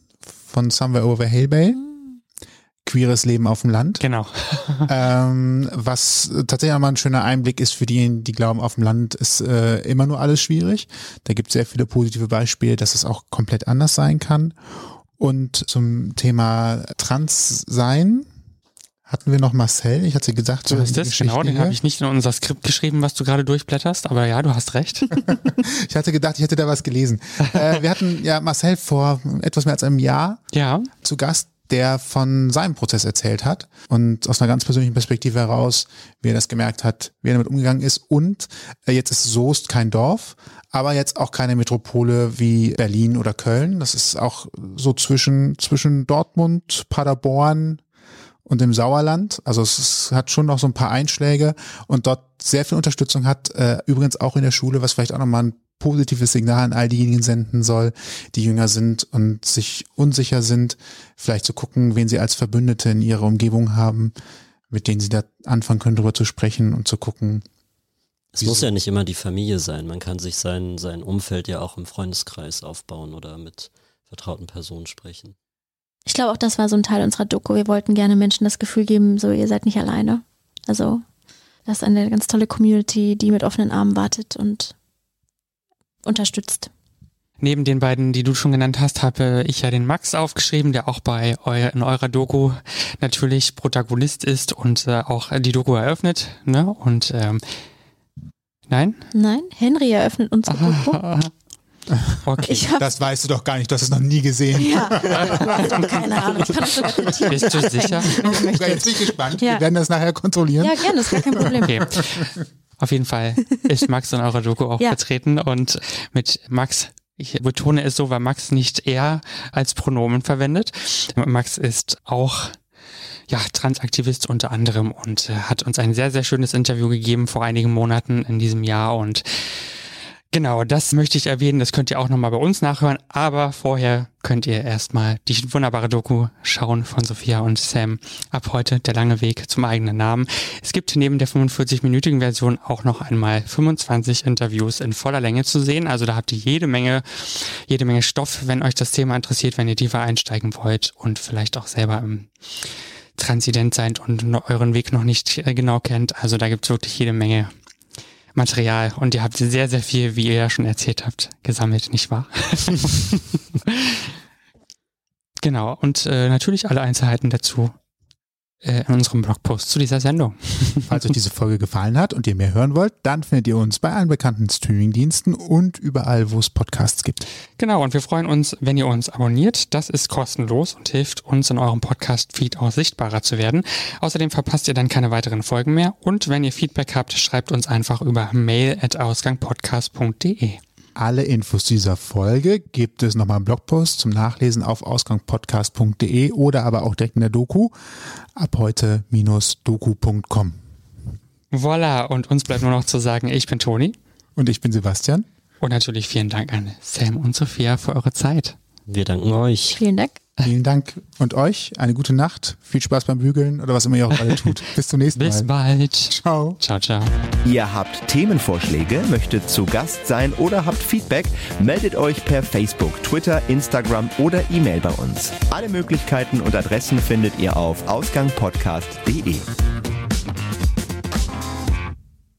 von Somewhere Over Hill Bay. Queeres Leben auf dem Land. Genau. ähm, was tatsächlich auch mal ein schöner Einblick ist für diejenigen, die glauben, auf dem Land ist äh, immer nur alles schwierig. Da gibt es sehr viele positive Beispiele, dass es auch komplett anders sein kann. Und zum Thema Trans sein hatten wir noch Marcel. Ich hatte gesagt, so ist das genau. Den habe ich nicht in unser Skript geschrieben, was du gerade durchblätterst. Aber ja, du hast recht. ich hatte gedacht, ich hätte da was gelesen. äh, wir hatten ja Marcel vor etwas mehr als einem Jahr ja. zu Gast der von seinem Prozess erzählt hat und aus einer ganz persönlichen Perspektive heraus, wie er das gemerkt hat, wie er damit umgegangen ist. Und äh, jetzt ist Soest kein Dorf, aber jetzt auch keine Metropole wie Berlin oder Köln. Das ist auch so zwischen, zwischen Dortmund, Paderborn, und im Sauerland. Also es hat schon noch so ein paar Einschläge und dort sehr viel Unterstützung hat. Äh, übrigens auch in der Schule, was vielleicht auch nochmal ein positives Signal an all diejenigen senden soll, die jünger sind und sich unsicher sind, vielleicht zu gucken, wen sie als Verbündete in ihrer Umgebung haben, mit denen sie da anfangen können, darüber zu sprechen und zu gucken. Es muss ja nicht immer die Familie sein. Man kann sich sein, sein Umfeld ja auch im Freundeskreis aufbauen oder mit vertrauten Personen sprechen. Ich glaube auch, das war so ein Teil unserer Doku. Wir wollten gerne Menschen das Gefühl geben, so ihr seid nicht alleine. Also das ist eine ganz tolle Community, die mit offenen Armen wartet und unterstützt. Neben den beiden, die du schon genannt hast, habe ich ja den Max aufgeschrieben, der auch bei eu in eurer Doku natürlich Protagonist ist und äh, auch die Doku eröffnet. Ne? Und ähm, nein? Nein, Henry eröffnet unsere Doku. Okay. das weißt du doch gar nicht, du hast es noch nie gesehen. Ja, keine Ahnung. Ich kann das sogar Bist du sicher? Jetzt bin ich gespannt. Ja. Wir werden das nachher kontrollieren. Ja, gerne, das ist gar kein Problem. Okay. Auf jeden Fall ist Max in eurer Doku auch ja. vertreten und mit Max ich betone es so, weil Max nicht er als Pronomen verwendet. Max ist auch ja, Transaktivist unter anderem und äh, hat uns ein sehr, sehr schönes Interview gegeben vor einigen Monaten in diesem Jahr und Genau, das möchte ich erwähnen. Das könnt ihr auch nochmal bei uns nachhören. Aber vorher könnt ihr erstmal die wunderbare Doku schauen von Sophia und Sam. Ab heute der lange Weg zum eigenen Namen. Es gibt neben der 45-minütigen Version auch noch einmal 25 Interviews in voller Länge zu sehen. Also da habt ihr jede Menge, jede Menge Stoff, wenn euch das Thema interessiert, wenn ihr tiefer einsteigen wollt und vielleicht auch selber im Transident seid und euren Weg noch nicht äh, genau kennt. Also da gibt's wirklich jede Menge Material. Und ihr habt sehr, sehr viel, wie ihr ja schon erzählt habt, gesammelt, nicht wahr? genau, und äh, natürlich alle Einzelheiten dazu in unserem Blogpost zu dieser Sendung. Falls euch diese Folge gefallen hat und ihr mehr hören wollt, dann findet ihr uns bei allen bekannten Streamingdiensten und überall, wo es Podcasts gibt. Genau, und wir freuen uns, wenn ihr uns abonniert. Das ist kostenlos und hilft uns in eurem Podcast-Feed auch sichtbarer zu werden. Außerdem verpasst ihr dann keine weiteren Folgen mehr. Und wenn ihr Feedback habt, schreibt uns einfach über mail at ausgangpodcast.de. Alle Infos dieser Folge gibt es nochmal im Blogpost zum Nachlesen auf ausgangpodcast.de oder aber auch direkt in der Doku ab heute-doku.com. Voilà, und uns bleibt nur noch zu sagen, ich bin Toni. Und ich bin Sebastian. Und natürlich vielen Dank an Sam und Sophia für eure Zeit. Wir danken euch. Vielen Dank. Vielen Dank und euch eine gute Nacht. Viel Spaß beim Bügeln oder was immer ihr auch gerade tut. Bis zum nächsten Mal. Bis bald. Ciao. Ciao, ciao. Ihr habt Themenvorschläge, möchtet zu Gast sein oder habt Feedback, meldet euch per Facebook, Twitter, Instagram oder E-Mail bei uns. Alle Möglichkeiten und Adressen findet ihr auf ausgangpodcast.de.